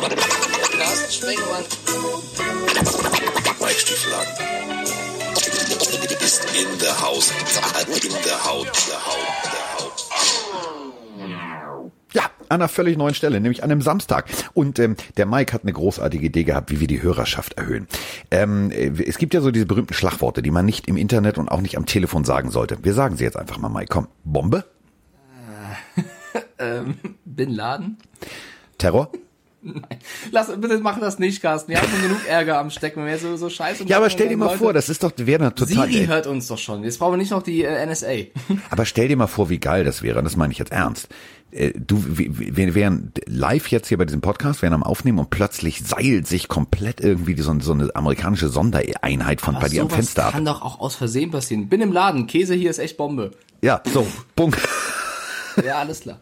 Carsten. Ist in der Haus. In der Haut. Der Haut. Der Haut. Ja, an einer völlig neuen Stelle, nämlich an einem Samstag. Und ähm, der Mike hat eine großartige Idee gehabt, wie wir die Hörerschaft erhöhen. Ähm, äh, es gibt ja so diese berühmten Schlagworte, die man nicht im Internet und auch nicht am Telefon sagen sollte. Wir sagen sie jetzt einfach mal, Mike. Komm, Bombe, Ähm, Bin Laden? Terror. Lass, bitte mach das nicht, Carsten. Wir haben schon genug Ärger am Stecken, wenn wir so, so scheiße Ja, aber stell dir mal Leute- vor, das ist doch, wäre doch total. Siri ey, hört uns doch schon. Jetzt brauchen wir nicht noch die äh, NSA. aber stell dir mal vor, wie geil das wäre. Und das meine ich jetzt ernst. Äh, Du, wir, wären live jetzt hier bei diesem Podcast, wären am Aufnehmen und plötzlich seilt sich komplett irgendwie so, so eine amerikanische Sondereinheit von bei dir am Fenster ab. kann doch auch aus Versehen passieren. Bin im Laden, Käse hier ist echt Bombe. Ja, so, Punkt. Ja, alles klar.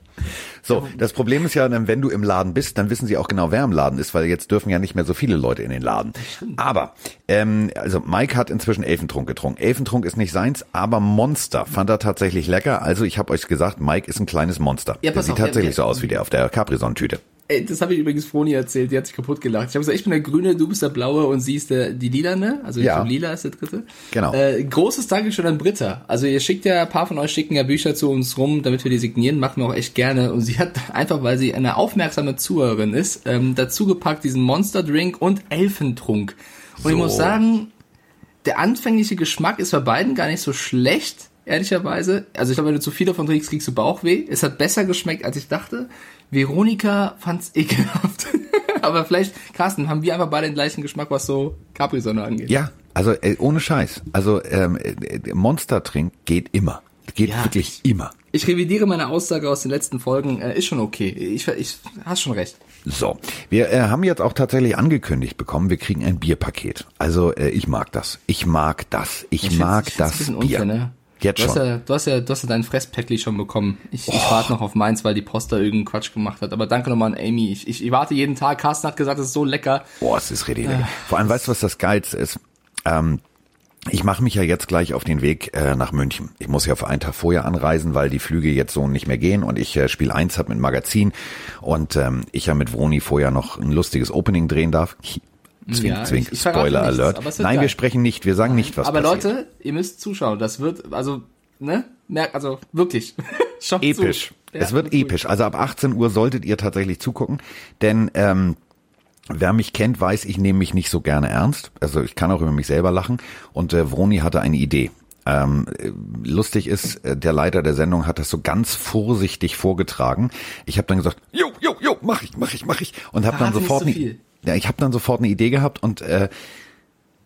So, das Problem ist ja, wenn du im Laden bist, dann wissen sie auch genau, wer im Laden ist, weil jetzt dürfen ja nicht mehr so viele Leute in den Laden. Aber, ähm, also Mike hat inzwischen Elfentrunk getrunken. Elfentrunk ist nicht seins, aber Monster fand er tatsächlich lecker. Also ich habe euch gesagt, Mike ist ein kleines Monster. Ja, der sieht auf, tatsächlich ja. so aus wie der auf der Capri-Sonne-Tüte. Ey, das habe ich übrigens Froni erzählt, die hat sich kaputt gelacht. Ich habe gesagt, ich bin der Grüne, du bist der Blaue und sie ist der, die Lilane. Also Ja. Lila ist der Dritte. Genau. Äh, großes Dankeschön an Britta. Also ihr schickt ja, ein paar von euch schicken ja Bücher zu uns rum, damit wir die signieren, machen wir auch echt gerne. Und sie hat einfach, weil sie eine aufmerksame Zuhörerin ist, ähm, dazu gepackt diesen Monster Drink und Elfentrunk. Und ich So. muss sagen, der anfängliche Geschmack ist bei beiden gar nicht so schlecht, ehrlicherweise. Also ich glaube, wenn du zu viel davon trinkst, kriegst du Bauchweh. Es hat besser geschmeckt, als ich dachte. Veronika fand's ekelhaft. Aber vielleicht, Carsten, haben wir einfach beide den gleichen Geschmack, was so Capri-Sonne angeht. Ja, also äh, ohne Scheiß. Also ähm, äh, Monster-Trink geht immer. Geht Ja. wirklich immer. Ich revidiere meine Aussage aus den letzten Folgen. Äh, ist schon okay. Ich, ich hast schon recht. So, wir äh, haben jetzt auch tatsächlich angekündigt bekommen, wir kriegen ein Bierpaket. Also äh, ich mag das. Ich mag das. Ich, mag ich find's das Bier. unfair, ne? Jetzt Du hast, ja, du, hast ja, du hast ja dein Fresspäckli schon bekommen. Ich, ich warte noch auf meins, weil die Post da irgendeinen Quatsch gemacht hat. Aber danke nochmal an Amy. Ich, ich, ich warte jeden Tag. Carsten hat gesagt, es ist so lecker. Boah, es ist richtig lecker. Vor allem, weißt du, was das Geilste ist? Ähm, ich mache mich ja jetzt gleich auf den Weg äh, nach München. Ich muss ja für einen Tag vorher anreisen, weil die Flüge jetzt so nicht mehr gehen und ich äh, Spiel 1 hab mit Magazin und ähm, ich ja mit Vroni vorher noch ein lustiges Opening drehen darf. Zwink, Ja, zwink, ich- ich Spoiler nichts, Alert. aber Nein, geil. wir sprechen nicht, wir sagen nicht, was Aber passiert. Leute, ihr müsst zuschauen. Das wird, also, ne? Merkt, also, wirklich. Schaut episch. Ja, es wird episch. Also ab 18 Uhr solltet ihr tatsächlich zugucken, denn ähm, wer mich kennt, weiß, ich nehme mich nicht so gerne ernst. Also ich kann auch über mich selber lachen. Und äh, Vroni hatte eine Idee. Ähm, äh, lustig ist, äh, der Leiter der Sendung hat das so ganz vorsichtig vorgetragen. Ich habe dann gesagt, jo, jo, jo, mach ich, mach ich, mach ich. Und habe dann Verrate nicht sofort so viel. Ja, ich habe dann sofort eine Idee gehabt und äh,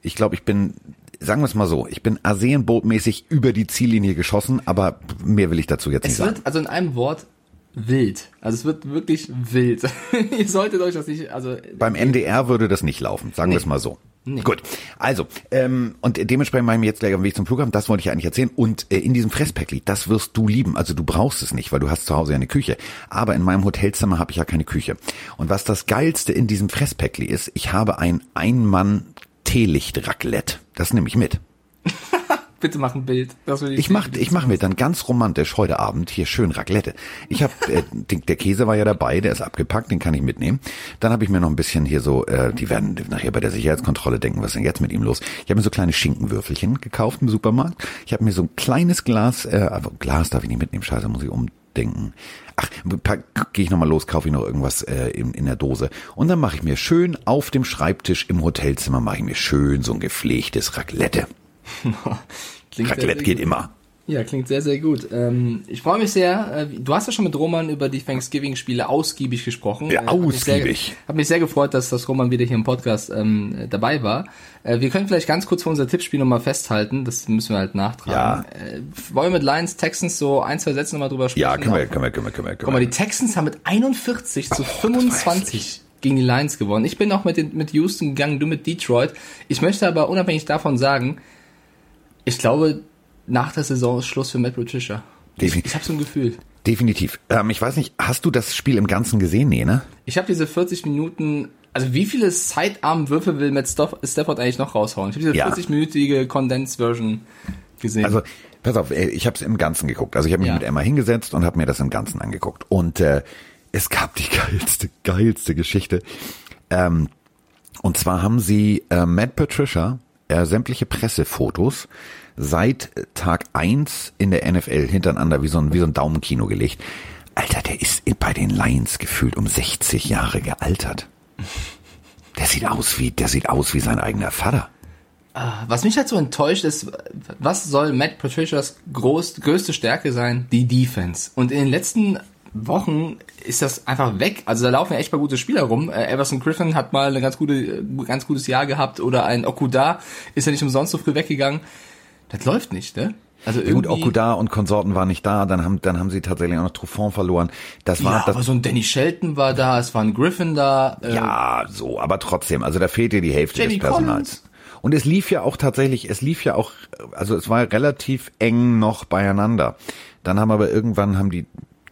ich glaube, ich bin, sagen wir es mal so, ich bin Arsenbootmäßig über die Ziellinie geschossen, aber mehr will ich dazu jetzt nicht Es sagen. wird, also in einem Wort, wild. Also es wird wirklich wild. ihr solltet euch das nicht, also Beim NDR würde das nicht laufen, sagen wir es mal so. Gut, also, ähm, und dementsprechend mache ich mich jetzt gleich auf den Weg zum Flughafen, das wollte ich eigentlich erzählen. Und äh, in diesem Fresspäckli, das wirst du lieben. Also du brauchst es nicht, weil du hast zu Hause ja eine Küche. Aber in meinem Hotelzimmer habe ich ja keine Küche. Und was das Geilste in diesem Fresspäckli ist, ich habe ein Ein-Mann-Teelicht-Raclette. Das nehme ich mit. bitte mach ein Bild. Ich mach, ich mach mir dann ganz romantisch heute Abend hier schön Raclette. Ich habe, äh, den- der Käse war ja dabei, der ist abgepackt, den kann ich mitnehmen. Dann habe ich mir noch ein bisschen hier so, äh, die werden nachher bei der Sicherheitskontrolle denken, was ist denn jetzt mit ihm los? Ich habe mir so kleine Schinkenwürfelchen gekauft im Supermarkt. Ich habe mir so ein kleines Glas, äh, aber Glas darf ich nicht mitnehmen, scheiße, muss ich umdenken. Ach, gehe ich nochmal los, kaufe ich noch irgendwas äh, in, in der Dose. Und dann mache ich mir schön auf dem Schreibtisch im Hotelzimmer, mache ich mir schön so ein gepflegtes Raclette. Raclette sehr geht immer. Ja, klingt sehr, sehr gut. Ähm, ich freue mich sehr. Äh, du hast ja schon mit Roman über die Thanksgiving-Spiele ausgiebig gesprochen. Ja, Äh, ausgiebig. Hab mich sehr gefreut, dass das Roman wieder hier im Podcast ähm, äh, dabei war. Äh, wir können vielleicht ganz kurz für unser Tippspiel nochmal festhalten. Das müssen wir halt nachtragen. Äh, wollen wir mit Lions Texans so ein, zwei Sätze nochmal drüber sprechen? Ja, können wir, können wir, können wir, können wir. Guck mal, die Texans haben mit 41 zu 25 gegen die Lions gewonnen. Ich bin auch mit, den, mit Houston gegangen, du mit Detroit. Ich möchte aber unabhängig davon sagen, ich glaube, nach der Saison ist Schluss für Matt Patricia. Ich, Definitiv. ich habe so ein Gefühl. Definitiv. Ähm, ich weiß nicht, hast du das Spiel im Ganzen gesehen? Nee, ne? Ich habe diese 40 Minuten, also wie viele sidearm Würfe will Matt Staff- Stafford eigentlich noch raushauen? Ich habe diese Ja. 40-minütige Condensed-Version gesehen. Also, pass auf, äh, ich habe es im Ganzen geguckt. Also ich habe mich Ja. mit Emma hingesetzt und habe mir das im Ganzen angeguckt. Und äh, es gab die geilste, geilste Geschichte. Ähm, und zwar haben sie äh, Matt Patricia äh, sämtliche Pressefotos seit Tag eins in der NFL hintereinander wie so ein, wie so ein Daumenkino gelegt. Alter, der ist bei den Lions gefühlt um 60 Jahre gealtert. Der sieht aus wie, der sieht aus wie sein eigener Vater. Was mich halt so enttäuscht ist, was soll Matt Patricias groß, größte Stärke sein? Die Defense. Und in den letzten Wochen ist das einfach weg. Also da laufen ja echt mal gute Spieler rum. Äh, Everson Griffin hat mal ein ganz, gute, ganz gutes Jahr gehabt oder ein Okuda ist ja nicht umsonst so früh weggegangen. Das läuft nicht, ne? Also ja, gut, Okuda und Konsorten waren nicht da, dann haben, dann haben sie tatsächlich auch noch Truffaut verloren. Das war, ja, das, aber so ein Danny Shelton war da, es war ein Griffin da. Äh, ja, so, aber trotzdem, also da fehlte die Hälfte Jamie des Personals. Collins. Und es lief ja auch tatsächlich, es lief ja auch, also es war relativ eng noch beieinander. Dann haben aber irgendwann haben die,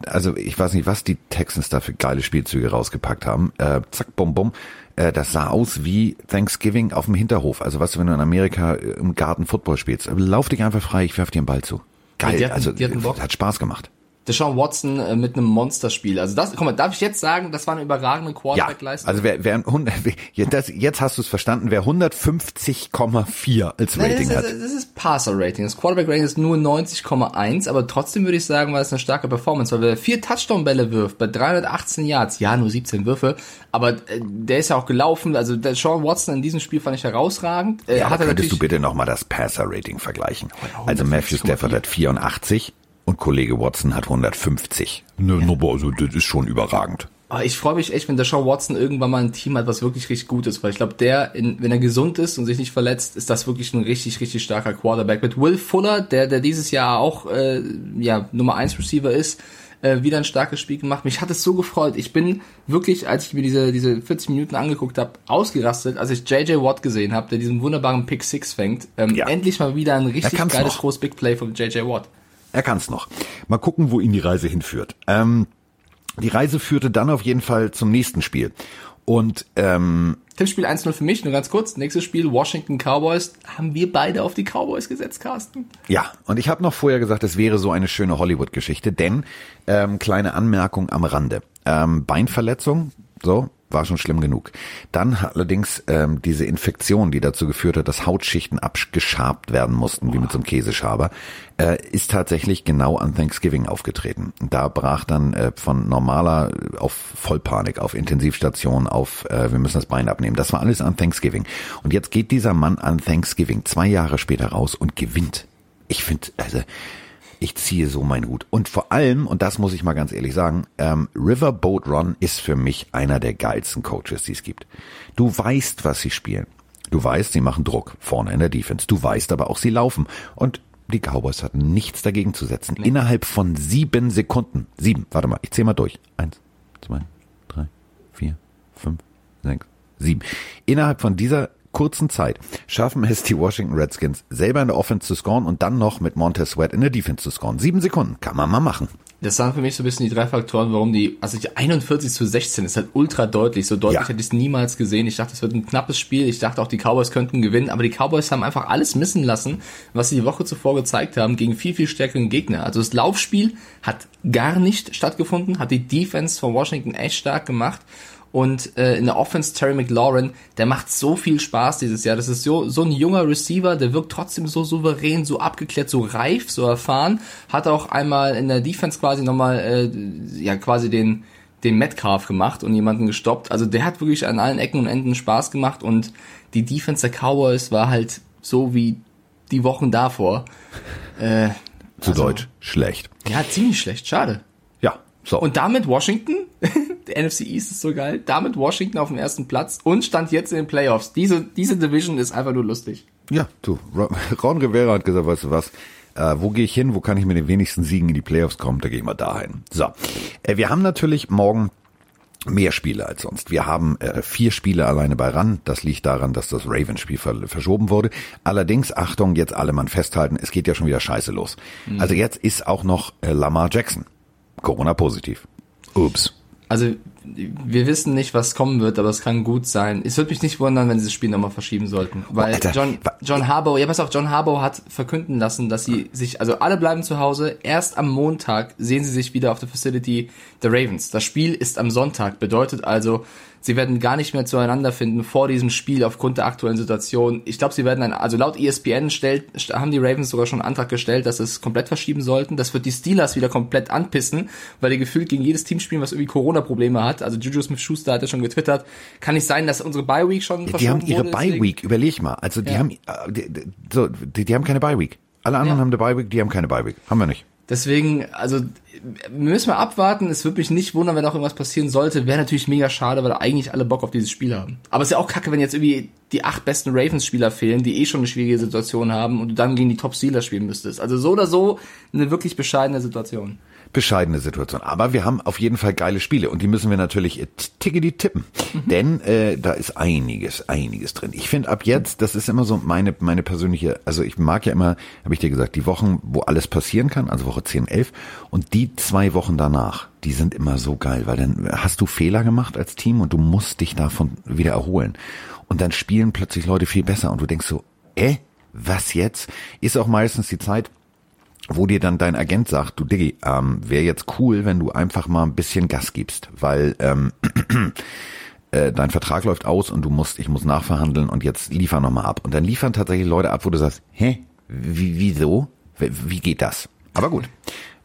also ich weiß nicht, was die Texans da für geile Spielzüge rausgepackt haben. Äh, zack, bum, bum. Äh, das sah aus wie Thanksgiving auf dem Hinterhof. Also was, wenn du in Amerika äh, im Garten Football spielst. Lauf dich einfach frei, ich werf dir einen Ball zu. Geil, die hatten, also die hat Spaß gemacht. Deshaun Watson äh, mit einem Monsterspiel. Also das, guck mal, darf ich jetzt sagen, das war eine überragende Quarterback-Leistung? Ja, also wer, wer 100, das, jetzt hast du es verstanden, wer 150,4 als Rating das hat. Ist, das ist Passer-Rating. Das Quarterback-Rating ist nur 90,1, aber trotzdem würde ich sagen, war es eine starke Performance, weil wer vier Touchdown-Bälle wirft bei 318 Yards, ja, nur 17 Würfe, aber äh, der ist ja auch gelaufen, also der Sean Watson in diesem Spiel fand ich herausragend. Äh, ja, hat könntest du bitte nochmal das Passer-Rating vergleichen? Also Matthew Stafford hat 84, und Kollege Watson hat 150. Ne, ja. no, also das ist schon überragend. Aber ich freue mich echt, wenn der Sean Watson irgendwann mal ein Team hat, was wirklich richtig gut ist, weil ich glaube, der, in, wenn er gesund ist und sich nicht verletzt, ist das wirklich ein richtig, richtig starker Quarterback. Mit Will Fuller, der, der dieses Jahr auch äh, ja Nummer 1 Receiver ist, äh, wieder ein starkes Spiel gemacht. Mich hat es so gefreut. Ich bin wirklich, als ich mir diese, diese 40 Minuten angeguckt habe, ausgerastet, als ich JJ Watt gesehen habe, der diesen wunderbaren Pick 6 fängt. Ähm, ja. Endlich mal wieder ein richtig geiles groß Big Play von JJ Watt. Er kann's noch. Mal gucken, wo ihn die Reise hinführt. Ähm, die Reise führte dann auf jeden Fall zum nächsten Spiel. Und ähm, Tippspiel 1-0 für mich, nur ganz kurz. Nächstes Spiel, Washington Cowboys. Haben wir beide auf die Cowboys gesetzt, Carsten? Ja, und ich habe noch vorher gesagt, es wäre so eine schöne Hollywood-Geschichte, denn ähm, kleine Anmerkung am Rande. Ähm, Beinverletzung, so, war schon schlimm genug. Dann allerdings ähm, diese Infektion, die dazu geführt hat, dass Hautschichten abgeschabt werden mussten, wie mit so einem Käseschaber, äh, ist tatsächlich genau an Thanksgiving aufgetreten. Da brach dann äh, von normaler auf Vollpanik, auf Intensivstation, auf äh, wir müssen das Bein abnehmen. Das war alles an Thanksgiving. Und jetzt geht dieser Mann an Thanksgiving zwei Jahre später raus und gewinnt. Ich finde, also ich ziehe so meinen Hut. Und vor allem, und das muss ich mal ganz ehrlich sagen, ähm, Riverboat Run ist für mich einer der geilsten Coaches, die es gibt. Du weißt, was sie spielen. Du weißt, sie machen Druck vorne in der Defense. Du weißt aber auch, sie laufen. Und die Cowboys hatten nichts dagegen zu setzen. Nee. Innerhalb von sieben Sekunden. Sieben, warte mal, ich zähle mal durch. Eins, zwei, drei, vier, fünf, sechs, sieben. Innerhalb von dieser kurzen Zeit schaffen es die Washington Redskins selber in der Offense zu scoren und dann noch mit Montez Sweat in der Defense zu scoren. Sieben Sekunden kann man mal machen. Das waren für mich so ein bisschen die drei Faktoren, warum die, also die 41 zu 16 ist halt ultra deutlich. So deutlich ja. hätte ich es niemals gesehen. Ich dachte, es wird ein knappes Spiel. Ich dachte auch, die Cowboys könnten gewinnen. Aber die Cowboys haben einfach alles missen lassen, was sie die Woche zuvor gezeigt haben, gegen viel, viel stärkeren Gegner. Also das Laufspiel hat gar nicht stattgefunden, hat die Defense von Washington echt stark gemacht. Und äh, in der Offense Terry McLaurin, der macht so viel Spaß dieses Jahr. Das ist so, so ein junger Receiver, der wirkt trotzdem so souverän, so abgeklärt, so reif, so erfahren. Hat auch einmal in der Defense quasi nochmal, äh, ja, quasi den, den Metcalf gemacht und jemanden gestoppt. Also der hat wirklich an allen Ecken und Enden Spaß gemacht und die Defense der Cowboys war halt so wie die Wochen davor. Äh, Zu also, Deutsch, schlecht. Ja, ziemlich schlecht, schade. Ja, so. Und damit Washington der NFC East ist so geil. Damit Washington auf dem ersten Platz und stand jetzt in den Playoffs. Diese, diese Division ist einfach nur lustig. Ja, du, Ron Rivera hat gesagt, weißt du was, äh, wo gehe ich hin, wo kann ich mit den wenigsten Siegen in die Playoffs kommen, da gehe ich mal dahin. So, äh, wir haben natürlich morgen mehr Spiele als sonst. Wir haben äh, vier Spiele alleine bei RAN. Das liegt daran, dass das Ravens-Spiel ver verschoben wurde. Allerdings, Achtung, jetzt alle mal festhalten, es geht ja schon wieder scheiße los. Mhm. Also jetzt ist auch noch äh, Lamar Jackson Corona positiv. Ups. Also wir wissen nicht, was kommen wird, aber es kann gut sein. Es würde mich nicht wundern, wenn sie das Spiel nochmal verschieben sollten. Weil Alter, John, John Harbaugh, ja pass auf, John Harbaugh hat verkünden lassen, dass sie sich, also alle bleiben zu Hause, erst am Montag sehen sie sich wieder auf der Facility der Ravens. Das Spiel ist am Sonntag, bedeutet also, sie werden gar nicht mehr zueinander finden vor diesem Spiel aufgrund der aktuellen Situation. Ich glaube, sie werden ein, also laut ESPN stellt, haben die Ravens sogar schon einen Antrag gestellt, dass sie es komplett verschieben sollten. Das wird die Steelers wieder komplett anpissen, weil die gefühlt gegen jedes Team spielen, was irgendwie Corona-Probleme hat. Also Juju Smith-Schuster hat ja schon getwittert. Kann nicht sein, dass unsere Bye-Week schon Die haben ihre Bye-Week, überleg mal. Also die Ja. haben, äh, die, so, die, die haben keine Bye-Week. Alle anderen Ja. haben eine Bye-Week, die haben keine Bye-Week. Haben wir nicht. Deswegen, also müssen wir abwarten. Es würde mich nicht wundern, wenn auch irgendwas passieren sollte. Wäre natürlich mega schade, weil eigentlich alle Bock auf dieses Spiel haben. Aber es ist ja auch kacke, wenn jetzt irgendwie die acht besten Ravens-Spieler fehlen, die eh schon eine schwierige Situation haben und du dann gegen die Top-Steelers spielen müsstest. Also so oder so eine wirklich bescheidene Situation. Bescheidene Situation. Aber wir haben auf jeden Fall geile Spiele und die müssen wir natürlich tickety tippen. Denn äh, da ist einiges, einiges drin. Ich finde ab jetzt, das ist immer so meine, meine persönliche, also ich mag ja immer, habe ich dir gesagt, die Wochen, wo alles passieren kann, also Woche 10, 11 und die zwei Wochen danach, die sind immer so geil, weil dann hast du Fehler gemacht als Team und du musst dich davon wieder erholen. Und dann spielen plötzlich Leute viel besser und du denkst so, äh, was jetzt? Ist auch meistens die Zeit, wo dir dann dein Agent sagt, du Diggi, ähm, wäre jetzt cool, wenn du einfach mal ein bisschen Gas gibst, weil ähm, äh, dein Vertrag läuft aus und du musst, ich muss nachverhandeln und jetzt liefer nochmal ab. Und dann liefern tatsächlich Leute ab, wo du sagst, hä, wie, wieso? Wie, wie geht das? Aber gut.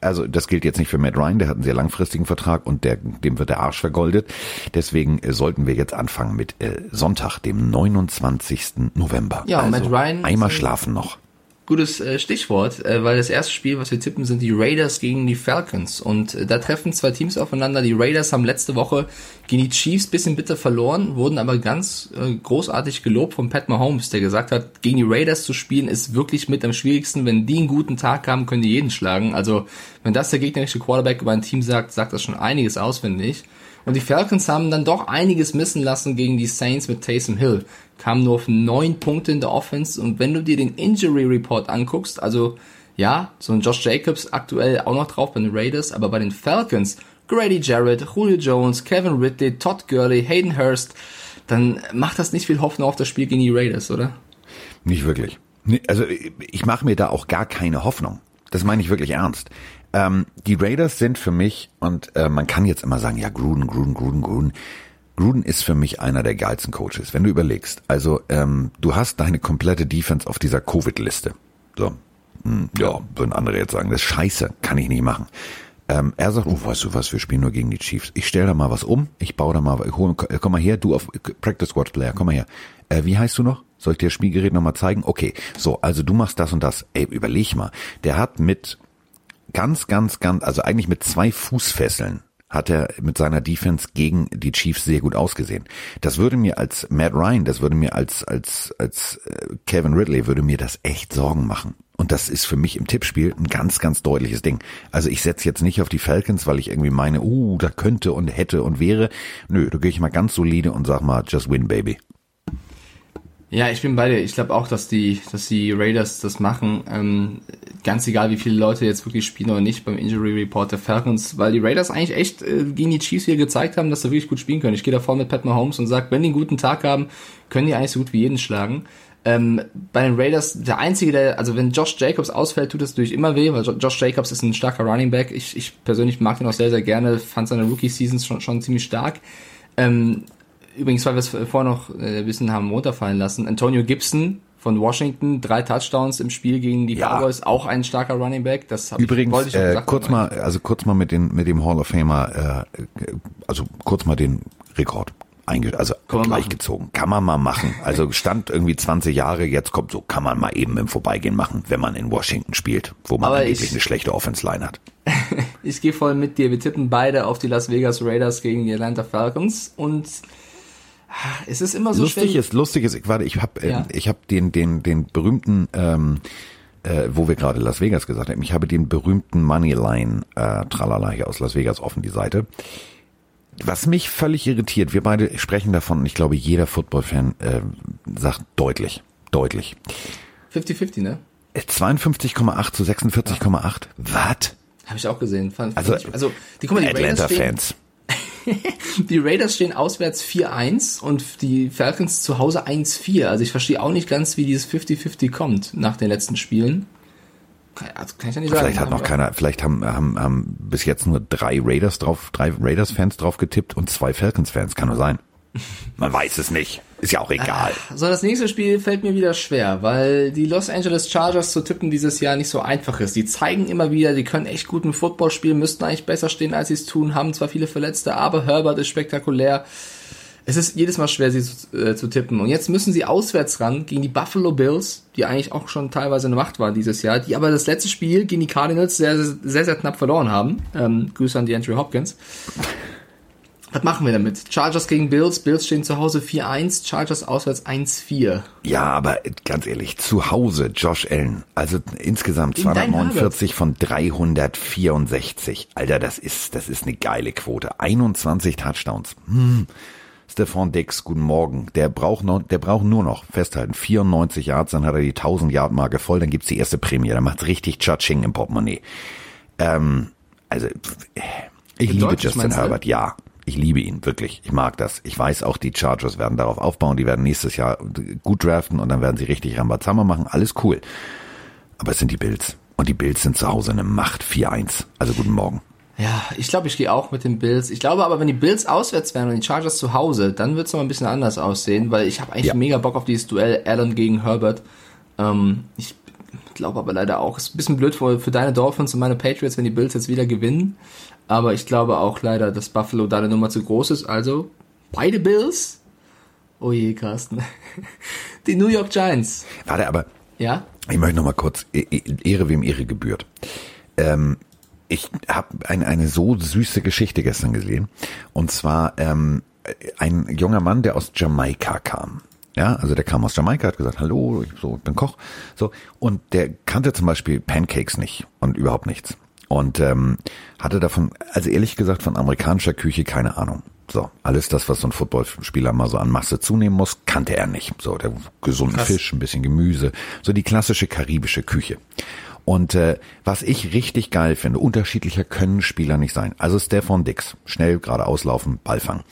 Also das gilt jetzt nicht für Matt Ryan, der hat einen sehr langfristigen Vertrag und der, dem wird der Arsch vergoldet. Deswegen äh, sollten wir jetzt anfangen mit äh, Sonntag, dem 29. November. Ja, also Matt Ryan Einmal schlafen noch. Gutes äh, Stichwort, äh, weil das erste Spiel, was wir tippen, sind die Raiders gegen die Falcons. Und äh, da treffen zwei Teams aufeinander. Die Raiders haben letzte Woche gegen die Chiefs bisschen bitter verloren, wurden aber ganz äh, großartig gelobt von Pat Mahomes, der gesagt hat, gegen die Raiders zu spielen ist wirklich mit am schwierigsten. Wenn die einen guten Tag haben, können die jeden schlagen. Also wenn das der gegnerische Quarterback über ein Team sagt, sagt das schon einiges auswendig. Und die Falcons haben dann doch einiges missen lassen gegen die Saints mit Taysom Hill. Kamen nur auf neun Punkte in der Offense. Und wenn du dir den Injury Report anguckst, also ja, so ein Josh Jacobs aktuell auch noch drauf bei den Raiders, aber bei den Falcons, Grady Jarrett, Julio Jones, Kevin Ridley, Todd Gurley, Hayden Hurst, dann macht das nicht viel Hoffnung auf das Spiel gegen die Raiders, oder? Nicht wirklich. Also ich mache mir da auch gar keine Hoffnung. Das meine ich wirklich ernst. Ähm, die Raiders sind für mich, und äh, man kann jetzt immer sagen, ja, Gruden, Gruden, Gruden, Gruden. Gruden ist für mich einer der geilsten Coaches, wenn du überlegst. Also ähm, du hast deine komplette Defense auf dieser Covid-Liste. So, hm, ja, würden andere jetzt sagen, das ist scheiße, kann ich nicht machen. Ähm, er sagt, oh, weißt du was, wir spielen nur gegen die Chiefs. Ich stelle da mal was um, ich baue da mal, ich hol, komm mal her, du auf Practice Squad Player, komm mal her. Äh, wie heißt du noch? Soll ich dir das Spielgerät nochmal zeigen? Okay, so, also du machst das und das. Ey, überleg mal, der hat mit ganz, ganz, ganz, also eigentlich mit zwei Fußfesseln hat er mit seiner Defense gegen die Chiefs sehr gut ausgesehen. Das würde mir als Matt Ryan, das würde mir als als als äh, Kevin Ridley würde mir das echt Sorgen machen. Und das ist für mich im Tippspiel ein ganz, ganz deutliches Ding. Also ich setze jetzt nicht auf die Falcons, weil ich irgendwie meine, uh, da könnte und hätte und wäre. Nö, da gehe ich mal ganz solide und sag mal, just win, baby. Ja, ich bin bei dir. Ich glaube auch, dass die, dass die Raiders das machen. Ähm, ganz egal, wie viele Leute jetzt wirklich spielen oder nicht beim Injury Report der Falcons, weil die Raiders eigentlich echt äh, gegen die Chiefs hier gezeigt haben, dass sie wirklich gut spielen können. Ich gehe da vorne mit Pat Mahomes und sage, wenn die einen guten Tag haben, können die eigentlich so gut wie jeden schlagen. Ähm, bei den Raiders, der einzige, der, also wenn Josh Jacobs ausfällt, tut das natürlich immer weh, weil Jo- Josh Jacobs ist ein starker Running Back. Ich, ich persönlich mag den auch sehr, sehr gerne, fand seine Rookie-Seasons schon, schon ziemlich stark. Ähm, übrigens, weil wir es vorher noch äh, ein bisschen haben runterfallen lassen, Antonio Gibson von Washington, drei Touchdowns im Spiel gegen die Ja. Cowboys, auch ein starker Running Back. Das hab ich, Übrigens, wollte ich schon äh, kurz mal, also kurz mal mit den mit dem Hall of Famer, äh, also kurz mal den Rekord einge also Kann man gleichgezogen. Kann man mal machen. Also stand irgendwie 20 Jahre, jetzt kommt so, kann man mal eben im Vorbeigehen machen, wenn man in Washington spielt, wo man Aber angeblich ich- eine schlechte Offense-Line hat. Ich gehe voll mit dir. Wir tippen beide auf die Las Vegas Raiders gegen die Atlanta Falcons und es ist immer so lustig schwer. ist, lustig ist, ich warte, ich habe äh, Ja. ich habe den den den berühmten ähm, äh, wo wir gerade Las Vegas gesagt haben, ich habe den berühmten Moneyline äh, Tralala hier aus Las Vegas offen die Seite. Was mich völlig irritiert, wir beide sprechen davon und ich glaube, jeder Football-Fan äh, sagt deutlich, deutlich. 50-50, ne? Äh, 52,8 zu 46,8. Was? Habe ich auch gesehen. Fand, Also, also die, guck mal, die stehen, Atlanta-Fans. die Raiders stehen auswärts 4-1 und die Falcons zu Hause 1-4. Also ich verstehe auch nicht ganz, wie dieses 50-50 kommt nach den letzten Spielen. Also kann ich ja nicht sagen. Vielleicht hat noch keiner, vielleicht haben, haben, haben bis jetzt nur drei Raiders drauf, drei Raiders-Fans drauf getippt und zwei Falcons-Fans. Kann nur sein. Man weiß es nicht. Ist ja auch egal. So, das nächste Spiel fällt mir wieder schwer, weil die Los Angeles Chargers zu tippen dieses Jahr nicht so einfach ist. Die zeigen immer wieder, die können echt guten Football spielen, müssten eigentlich besser stehen, als sie es tun, haben zwar viele Verletzte, aber Herbert ist spektakulär. Es ist jedes Mal schwer, sie zu, äh, zu tippen. Und jetzt müssen sie auswärts ran gegen die Buffalo Bills, die eigentlich auch schon teilweise eine Macht waren dieses Jahr, die aber das letzte Spiel gegen die Cardinals sehr, sehr, sehr knapp verloren haben. Ähm, Grüße an die Andrew Hopkins. Was machen wir damit? Chargers gegen Bills. Bills stehen zu Hause 4-1, Chargers auswärts 1-4. Ja, aber ganz ehrlich, zu Hause Josh Allen. Also insgesamt 249 von 364. Alter, das ist, das ist eine geile Quote. 21 Touchdowns. Hm. Stefan Dix, guten Morgen. Der braucht noch, der braucht nur noch, festhalten, 94 Yards, dann hat er die 1000 Yard Marke voll, dann gibt's die erste Prämie. Dann macht's richtig Cha-Ching im Portemonnaie. Ähm, also, ich liebe Justin Herbert, ja. Ich liebe ihn, wirklich. Ich mag das. Ich weiß auch, die Chargers werden darauf aufbauen. Die werden nächstes Jahr gut draften und dann werden sie richtig Rambazamba machen. Alles cool. Aber es sind die Bills. Und die Bills sind zu Hause eine Macht 4-1. Also guten Morgen. Ja, ich glaube, ich gehe auch mit den Bills. Ich glaube aber, wenn die Bills auswärts wären und die Chargers zu Hause, dann wird es noch ein bisschen anders aussehen, weil ich habe eigentlich ja. mega Bock auf dieses Duell Allen gegen Herbert. Ähm, ich glaube aber leider auch, es ist ein bisschen blöd für, für deine Dolphins und meine Patriots, wenn die Bills jetzt wieder gewinnen. Aber ich glaube auch leider, dass Buffalo da eine Nummer zu groß ist. Also beide Bills. Oh je, Carsten. Die New York Giants. Warte, aber. Ja? Ich möchte noch mal kurz e-, e-, Ehre, wem Ehre gebührt. Ähm, ich habe ein, eine so süße Geschichte gestern gesehen. Und zwar ähm, ein junger Mann, der aus Jamaika kam. Ja, also der kam aus Jamaika, hat gesagt, hallo, ich so, bin Koch. So, und der kannte zum Beispiel Pancakes nicht und überhaupt nichts und ähm, hatte davon, also ehrlich gesagt, von amerikanischer Küche keine Ahnung. So, alles das, was so ein Footballspieler mal so an Masse zunehmen muss, kannte er nicht. So, der gesunden Krass. Fisch, ein bisschen Gemüse, so die klassische karibische Küche. Und äh, was ich richtig geil finde, unterschiedlicher können Spieler nicht sein. Also Stefan Dix, schnell gerade auslaufen, Ball fangen.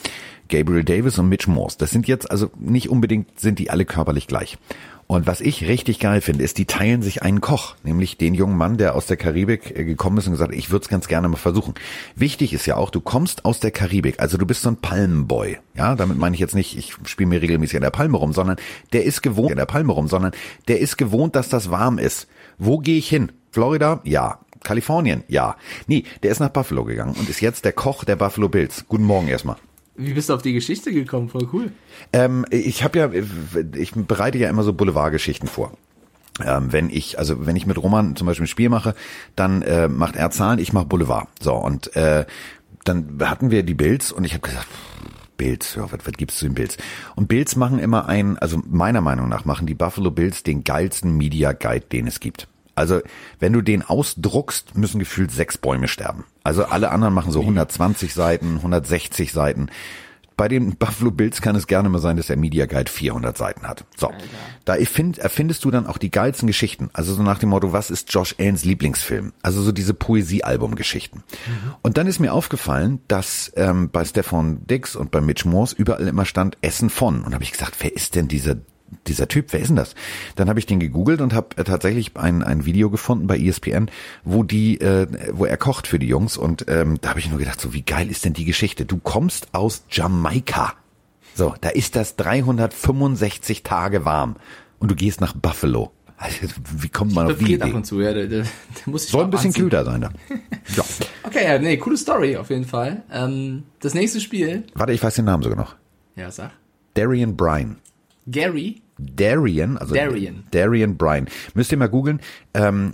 Gabriel Davis und Mitch Morse, das sind jetzt also nicht unbedingt, sind die alle körperlich gleich. Und was ich richtig geil finde, ist, die teilen sich einen Koch, nämlich den jungen Mann, der aus der Karibik äh, gekommen ist und gesagt, ich würde es ganz gerne mal versuchen. Wichtig ist ja auch, du kommst aus der Karibik, also du bist so ein Palmenboy. Ja, damit meine ich jetzt nicht, ich spiele mir regelmäßig an der Palme rum, sondern der ist gewohnt, an der Palme rum, sondern der ist gewohnt, dass das warm ist. Wo gehe ich hin? Florida? Ja. Kalifornien? Ja. Nee, der ist nach Buffalo gegangen und ist jetzt der Koch der Buffalo Bills. Guten Morgen erstmal. Wie bist du auf die Geschichte gekommen? Voll cool. Ähm, ich habe ja, ich bereite ja immer so Boulevardgeschichten vor. Ähm, wenn ich, also wenn ich mit Roman zum Beispiel ein Spiel mache, dann äh, macht er Zahlen, ich mache Boulevard. So, und äh, dann hatten wir die Bills und ich habe gesagt, Bills, ja, was, was gibt's zu den Bills? Und Bills machen immer einen, also meiner Meinung nach machen die Buffalo Bills den geilsten Media Guide, den es gibt. Also wenn du den ausdruckst, müssen gefühlt sechs Bäume sterben. Also alle anderen machen so 120 Seiten, 160 Seiten. Bei den Buffalo Bills kann es gerne mal sein, dass der Media Guide 400 Seiten hat. So, Alter. da erfindest du dann auch die geilsten Geschichten. Also so nach dem Motto, was ist Josh Allens Lieblingsfilm? Also so diese Poesiealbum-Geschichten. Mhm. Und dann ist mir aufgefallen, dass ähm, bei Stefan Dix und bei Mitch Morse überall immer stand Essen von. Und habe ich gesagt, wer ist denn dieser dieser Typ, wer ist denn das? Dann habe ich den gegoogelt und habe äh, tatsächlich ein, ein Video gefunden bei ESPN, wo die, äh, wo er kocht für die Jungs und ähm, da habe ich nur gedacht, so wie geil ist denn die Geschichte? Du kommst aus Jamaika. So, da ist das 365 Tage warm und du gehst nach Buffalo. Also, wie kommt man auf die Idee? Ab und zu, ja, der, der, der muss Soll ein bisschen anziehen. kühler sein da. ja. Okay, ja, nee, coole Story auf jeden Fall. Ähm, das nächste Spiel. Warte, ich weiß den Namen sogar noch. Ja, sag. Darian Bryan. Gary? Darian, also Darian. Darian Bryan. Müsst ihr mal googeln. Ähm,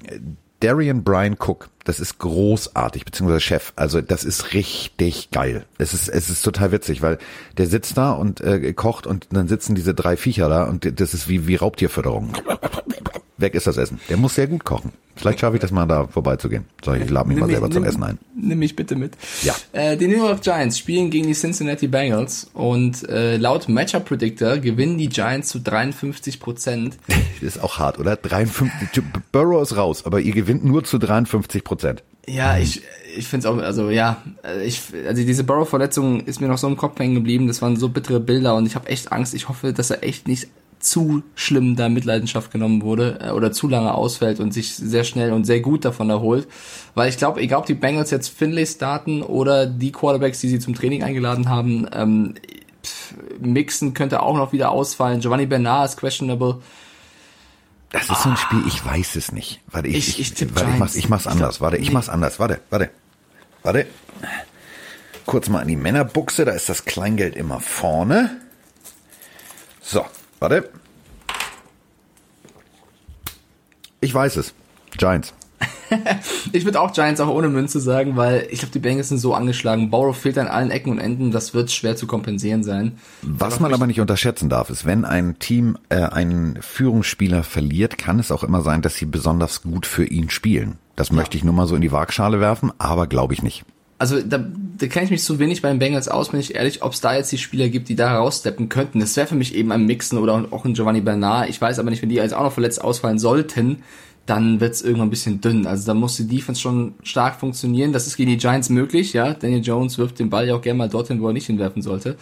Darian Bryan Cook, das ist großartig, beziehungsweise Chef. Also das ist richtig geil. Es ist, es ist total witzig, weil der sitzt da und äh, kocht und dann sitzen diese drei Viecher da und das ist wie, wie Raubtierförderung weg ist das Essen. Der muss sehr gut kochen. Vielleicht schaffe ich das mal da vorbeizugehen. So, ich lade mich nimm mal selber mich, zum nimm, Essen ein. Nimm mich bitte mit. Ja. Äh, die New York Giants spielen gegen die Cincinnati Bengals und äh, laut Matchup Predictor gewinnen die Giants zu 53 Prozent. ist auch hart, oder? 53. Burrow ist raus, aber ihr gewinnt nur zu 53 Prozent. Ja, ich, ich finde es auch, also ja, äh, ich, also diese Burrow-Verletzung ist mir noch so im Kopf hängen geblieben. Das waren so bittere Bilder und ich habe echt Angst. Ich hoffe, dass er echt nicht zu schlimm da Mitleidenschaft genommen wurde äh, oder zu lange ausfällt und sich sehr schnell und sehr gut davon erholt. Weil ich glaube, egal ob die Bengals jetzt Finlay starten oder die Quarterbacks, die sie zum Training eingeladen haben, ähm, pff, Mixen könnte auch noch wieder ausfallen. Giovanni Bernard ist questionable. Das ist so ein Spiel, ich weiß es nicht. Warte, ich, Ich- ich, ich warte, ich mach's, ich mach's anders. Warte, ich Nee. mach's anders. Warte, warte, warte. Kurz mal an die Männerbuchse, da ist das Kleingeld immer vorne. So, warte. Ich weiß es. Giants. Ich würde auch Giants auch ohne Münze sagen, weil ich glaube, die Bengals sind so angeschlagen. Borough fehlt an allen Ecken und Enden. Das wird schwer zu kompensieren sein. Was man aber nicht unterschätzen darf, ist, wenn ein Team äh, einen Führungsspieler verliert, kann es auch immer sein, dass sie besonders gut für ihn spielen. Das möchte ich nur mal so in die Waagschale werfen, aber glaube ich nicht. Also da, da kenne ich mich zu wenig bei den Bengals aus, bin ich ehrlich, ob es da jetzt die Spieler gibt, die da raussteppen könnten. Das wäre für mich eben ein Mixen oder auch ein Giovanni Bernard. Ich weiß aber nicht, wenn die jetzt auch noch verletzt ausfallen sollten, dann wird es irgendwann ein bisschen dünn. Also da muss die Defense schon stark funktionieren. Das ist gegen die Giants möglich, ja. Daniel Jones wirft den Ball ja auch gerne mal dorthin, wo er nicht hinwerfen sollte.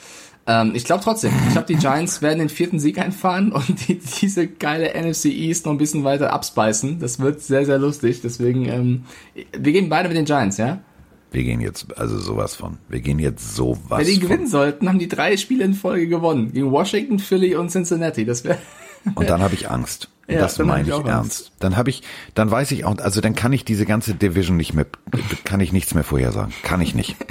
Ähm, ich glaube trotzdem, ich glaube, die Giants werden den vierten Sieg einfahren und die, diese geile NFC East noch ein bisschen weiter abspeisen. Das wird sehr, sehr lustig. Deswegen, ähm, wir gehen beide mit den Giants, ja. Wir gehen jetzt, also sowas von. Wir gehen jetzt sowas Wenn die von. gewinnen sollten, haben die drei Spiele in Folge gewonnen. Gegen Washington, Philly und Cincinnati. Das wäre. Und dann habe ich Angst. Und Ja, das meine ich ich ernst. Dann habe ich, dann weiß ich auch, also dann kann ich diese ganze Division nicht mehr, kann ich nichts mehr vorhersagen. Kann ich nicht.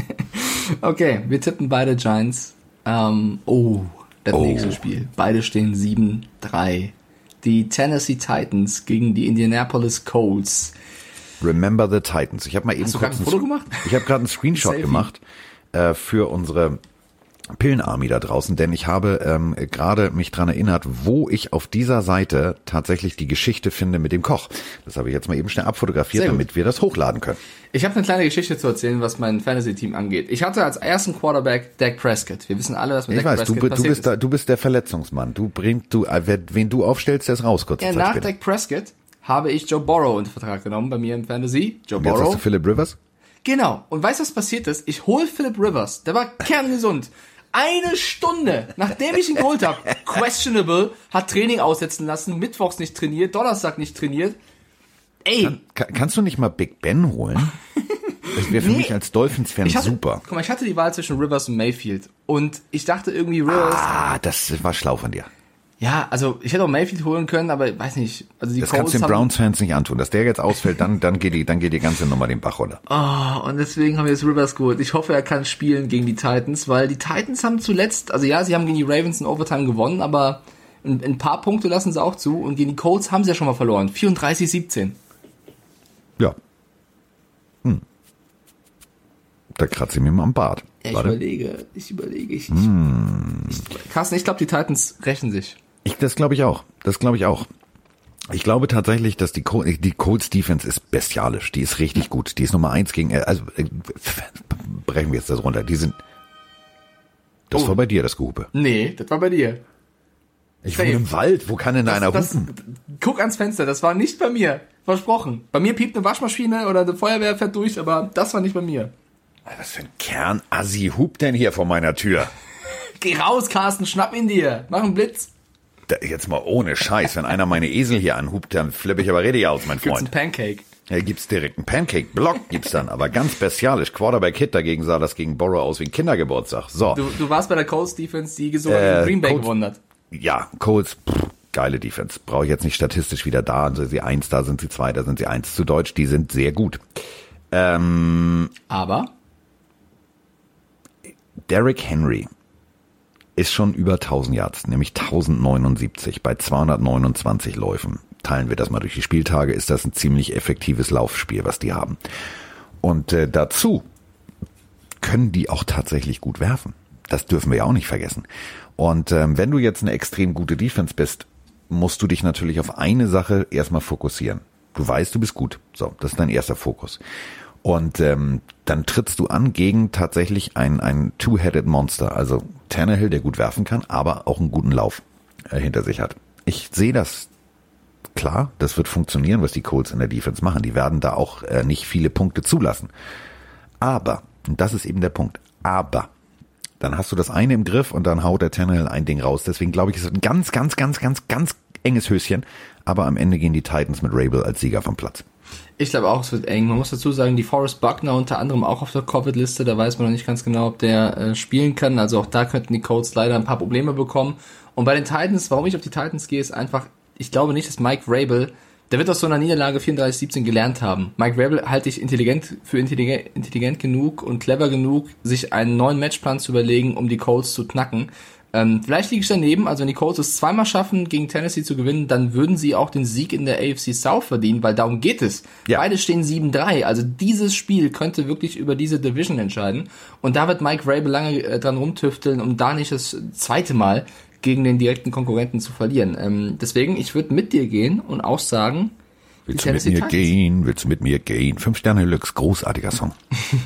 Okay, wir tippen beide Giants. Ähm, oh, das Oh. nächste Spiel. Beide stehen 7-3. Die Tennessee Titans gegen die Indianapolis Colts. Remember the Titans. Ich habe mal eben Hast du kurz gerade ein einen Foto gemacht? Ich habe gerade einen Screenshot gemacht äh, für unsere Pillenarmy da draußen, denn ich habe ähm, gerade mich dran erinnert, wo ich auf dieser Seite tatsächlich die Geschichte finde mit dem Koch. Das habe ich jetzt mal eben schnell abfotografiert, Sehr gut. damit wir das hochladen können. Ich habe eine kleine Geschichte zu erzählen, was mein Fantasy-Team angeht. Ich hatte als ersten Quarterback Dak Prescott. Wir wissen alle, was mit Ich Dak weiß, du, Prescott du passiert bist ist. da, du bist der Verletzungsmann. Du bringst, du, äh, wen du aufstellst, der ist raus kurze Ja, nach. Dak Prescott habe ich Joe Burrow unter Vertrag genommen bei mir im Fantasy. Joe Jetzt hast du Philip Rivers? Genau. Und weißt du, was passiert ist? Ich hole Philip Rivers. Der war kerngesund. Eine Stunde, nachdem ich ihn geholt habe, questionable, hat Training aussetzen lassen, mittwochs nicht trainiert, Donnerstag nicht trainiert. Ey, Ka kannst du nicht mal Big Ben holen? Das wäre für Nee. mich als Dolphins-Fan super. Guck mal, ich hatte die Wahl zwischen Rivers und Mayfield. Und ich dachte irgendwie Rivers, Ah, das war schlau von dir. Ja, also ich hätte auch Mayfield holen können, aber ich weiß nicht. Also die Das kannst du den Browns-Fans nicht antun. Dass der jetzt ausfällt, dann, dann geht die, dann geht die ganze Nummer den Bach runter. Oh, und deswegen haben wir jetzt Rivers geholt. Ich hoffe, er kann spielen gegen die Titans, weil die Titans haben zuletzt, also ja, sie haben gegen die Ravens in Overtime gewonnen, aber ein, ein paar Punkte lassen sie auch zu und gegen die Colts haben sie ja schon mal verloren. 34-17. Ja. Hm. Da kratze ich mir mal am Bart. Ja, ich Warte. überlege, ich überlege, ich, ich, Hm. ich Carsten, ich glaube, die Titans rächen sich. Ich, das glaube ich auch. Das glaube ich auch. Ich glaube tatsächlich, dass die, Col die Colts Defense ist bestialisch. Die ist richtig gut. Die ist Nummer eins gegen, äh, also, äh, brechen wir jetzt das runter. Die sind, das Oh. war bei dir, das Gehupe. Nee, das war bei dir. Ich wohne im Wald. Wo kann denn da einer Das, hupen? guck ans Fenster, das war nicht bei mir. Versprochen. Bei mir piept eine Waschmaschine oder eine Feuerwehr fährt durch, aber das war nicht bei mir. Was für ein Kernassi hupt denn hier vor meiner Tür? Geh raus, Carsten, schnapp ihn dir. Mach einen Blitz. Da, jetzt mal ohne Scheiß. Wenn einer meine Esel hier anhupt, dann flippe ich aber richtig aus, mein Gibt's einen Freund. Pancake. Ja, gibt's direkt einen Pancake-Block, gibt's dann, aber ganz bestialisch. Quarterback-Hit dagegen sah das gegen Borrow aus wie ein Kindergeburtstag. So, Du, du warst bei der Colts Defense, die sogar Äh, Green Bay gewonnen hat. ja, Colts, pff, geile Defense. Brauche ich jetzt nicht statistisch wieder da. Also sie eins, da sind sie zwei, da sind sie eins. Zu Deutsch, die sind sehr gut. Ähm, Aber Derrick Henry ist schon über 1000 Yards, nämlich 1079 bei 229 Läufen. Teilen wir das mal durch die Spieltage, ist das ein ziemlich effektives Laufspiel, was die haben. Und äh, dazu können die auch tatsächlich gut werfen. Das dürfen wir ja auch nicht vergessen. Und ähm, wenn du jetzt eine extrem gute Defense bist, musst du dich natürlich auf eine Sache erstmal fokussieren. Du weißt, du bist gut. So, das ist dein erster Fokus. Und ähm, dann trittst du an gegen tatsächlich ein, ein Two-Headed Monster. Also Tannehill, der gut werfen kann, aber auch einen guten Lauf äh, hinter sich hat. Ich sehe das klar, das wird funktionieren, was die Colts in der Defense machen. Die werden da auch äh, nicht viele Punkte zulassen. Aber, und das ist eben der Punkt, aber dann hast du das eine im Griff und dann haut der Tannehill ein Ding raus. Deswegen glaube ich, es ist ein ganz, ganz, ganz, ganz, ganz enges Höschen. Aber am Ende gehen die Titans mit Rabel als Sieger vom Platz. Ich glaube auch, es wird eng. Man muss dazu sagen, die Forrest Buckner unter anderem auch auf der Covid-Liste. Da weiß man noch nicht ganz genau, ob der äh, spielen kann. Also auch da könnten die Colts leider ein paar Probleme bekommen. Und bei den Titans, warum ich auf die Titans gehe, ist einfach, ich glaube nicht, dass Mike Rabel der wird aus so einer Niederlage 34-17 gelernt haben. Mike Rabel halte ich intelligent für intelligent, intelligent genug und clever genug, sich einen neuen Matchplan zu überlegen, um die Colts zu knacken. Ähm, vielleicht liege ich daneben, also wenn die Colts es zweimal schaffen, gegen Tennessee zu gewinnen, dann würden sie auch den Sieg in der AFC South verdienen, weil darum geht es. Ja. Beide stehen 7-3, also dieses Spiel könnte wirklich über diese Division entscheiden. Und da wird Mike Rabel lange äh, dran rumtüfteln, um da nicht das zweite Mal gegen den direkten Konkurrenten zu verlieren. Ähm, deswegen, ich würde mit dir gehen und auch sagen, Willst du mit mir Titans. gehen? Willst du mit mir gehen? Fünf Sterne Lux, großartiger Song.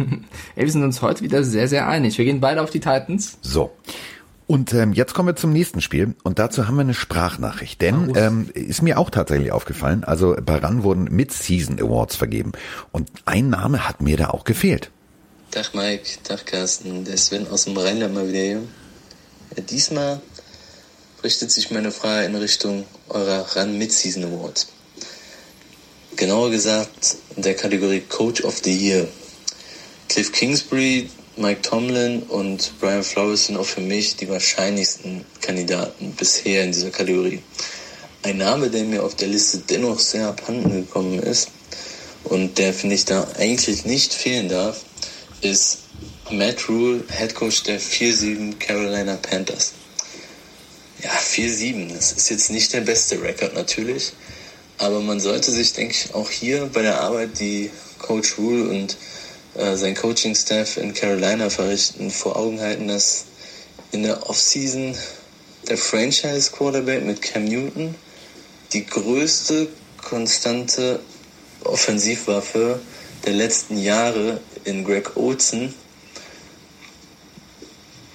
Ey, wir sind uns heute wieder sehr, sehr einig. Wir gehen beide auf die Titans. So. Und ähm, jetzt kommen wir zum nächsten Spiel und dazu haben wir eine Sprachnachricht, denn ähm, ist mir auch tatsächlich aufgefallen, also bei RAN wurden Mid-Season Awards vergeben und ein Name hat mir da auch gefehlt. Tag Mike, Tag Carsten, der Sven aus dem Rheinland mal wieder hier. Ja, diesmal richtet sich meine Frage in Richtung eurer Run Mid-Season Awards. Genauer gesagt in der Kategorie Coach of the Year. Cliff Kingsbury, Mike Tomlin und Brian Flores sind auch für mich die wahrscheinlichsten Kandidaten bisher in dieser Kategorie. Ein Name, der mir auf der Liste dennoch sehr abhanden gekommen ist und der finde ich da eigentlich nicht fehlen darf, ist Matt Rule, Head Coach der 4-7 Carolina Panthers. Ja, 4-7, das ist jetzt nicht der beste Rekord natürlich. Aber man sollte sich, denke ich, auch hier bei der Arbeit, die Coach Rule und äh, sein Coaching-Staff in Carolina verrichten, vor Augen halten, dass in der Offseason der Franchise-Quarterback mit Cam Newton die größte konstante Offensivwaffe der letzten Jahre in Greg Olsen.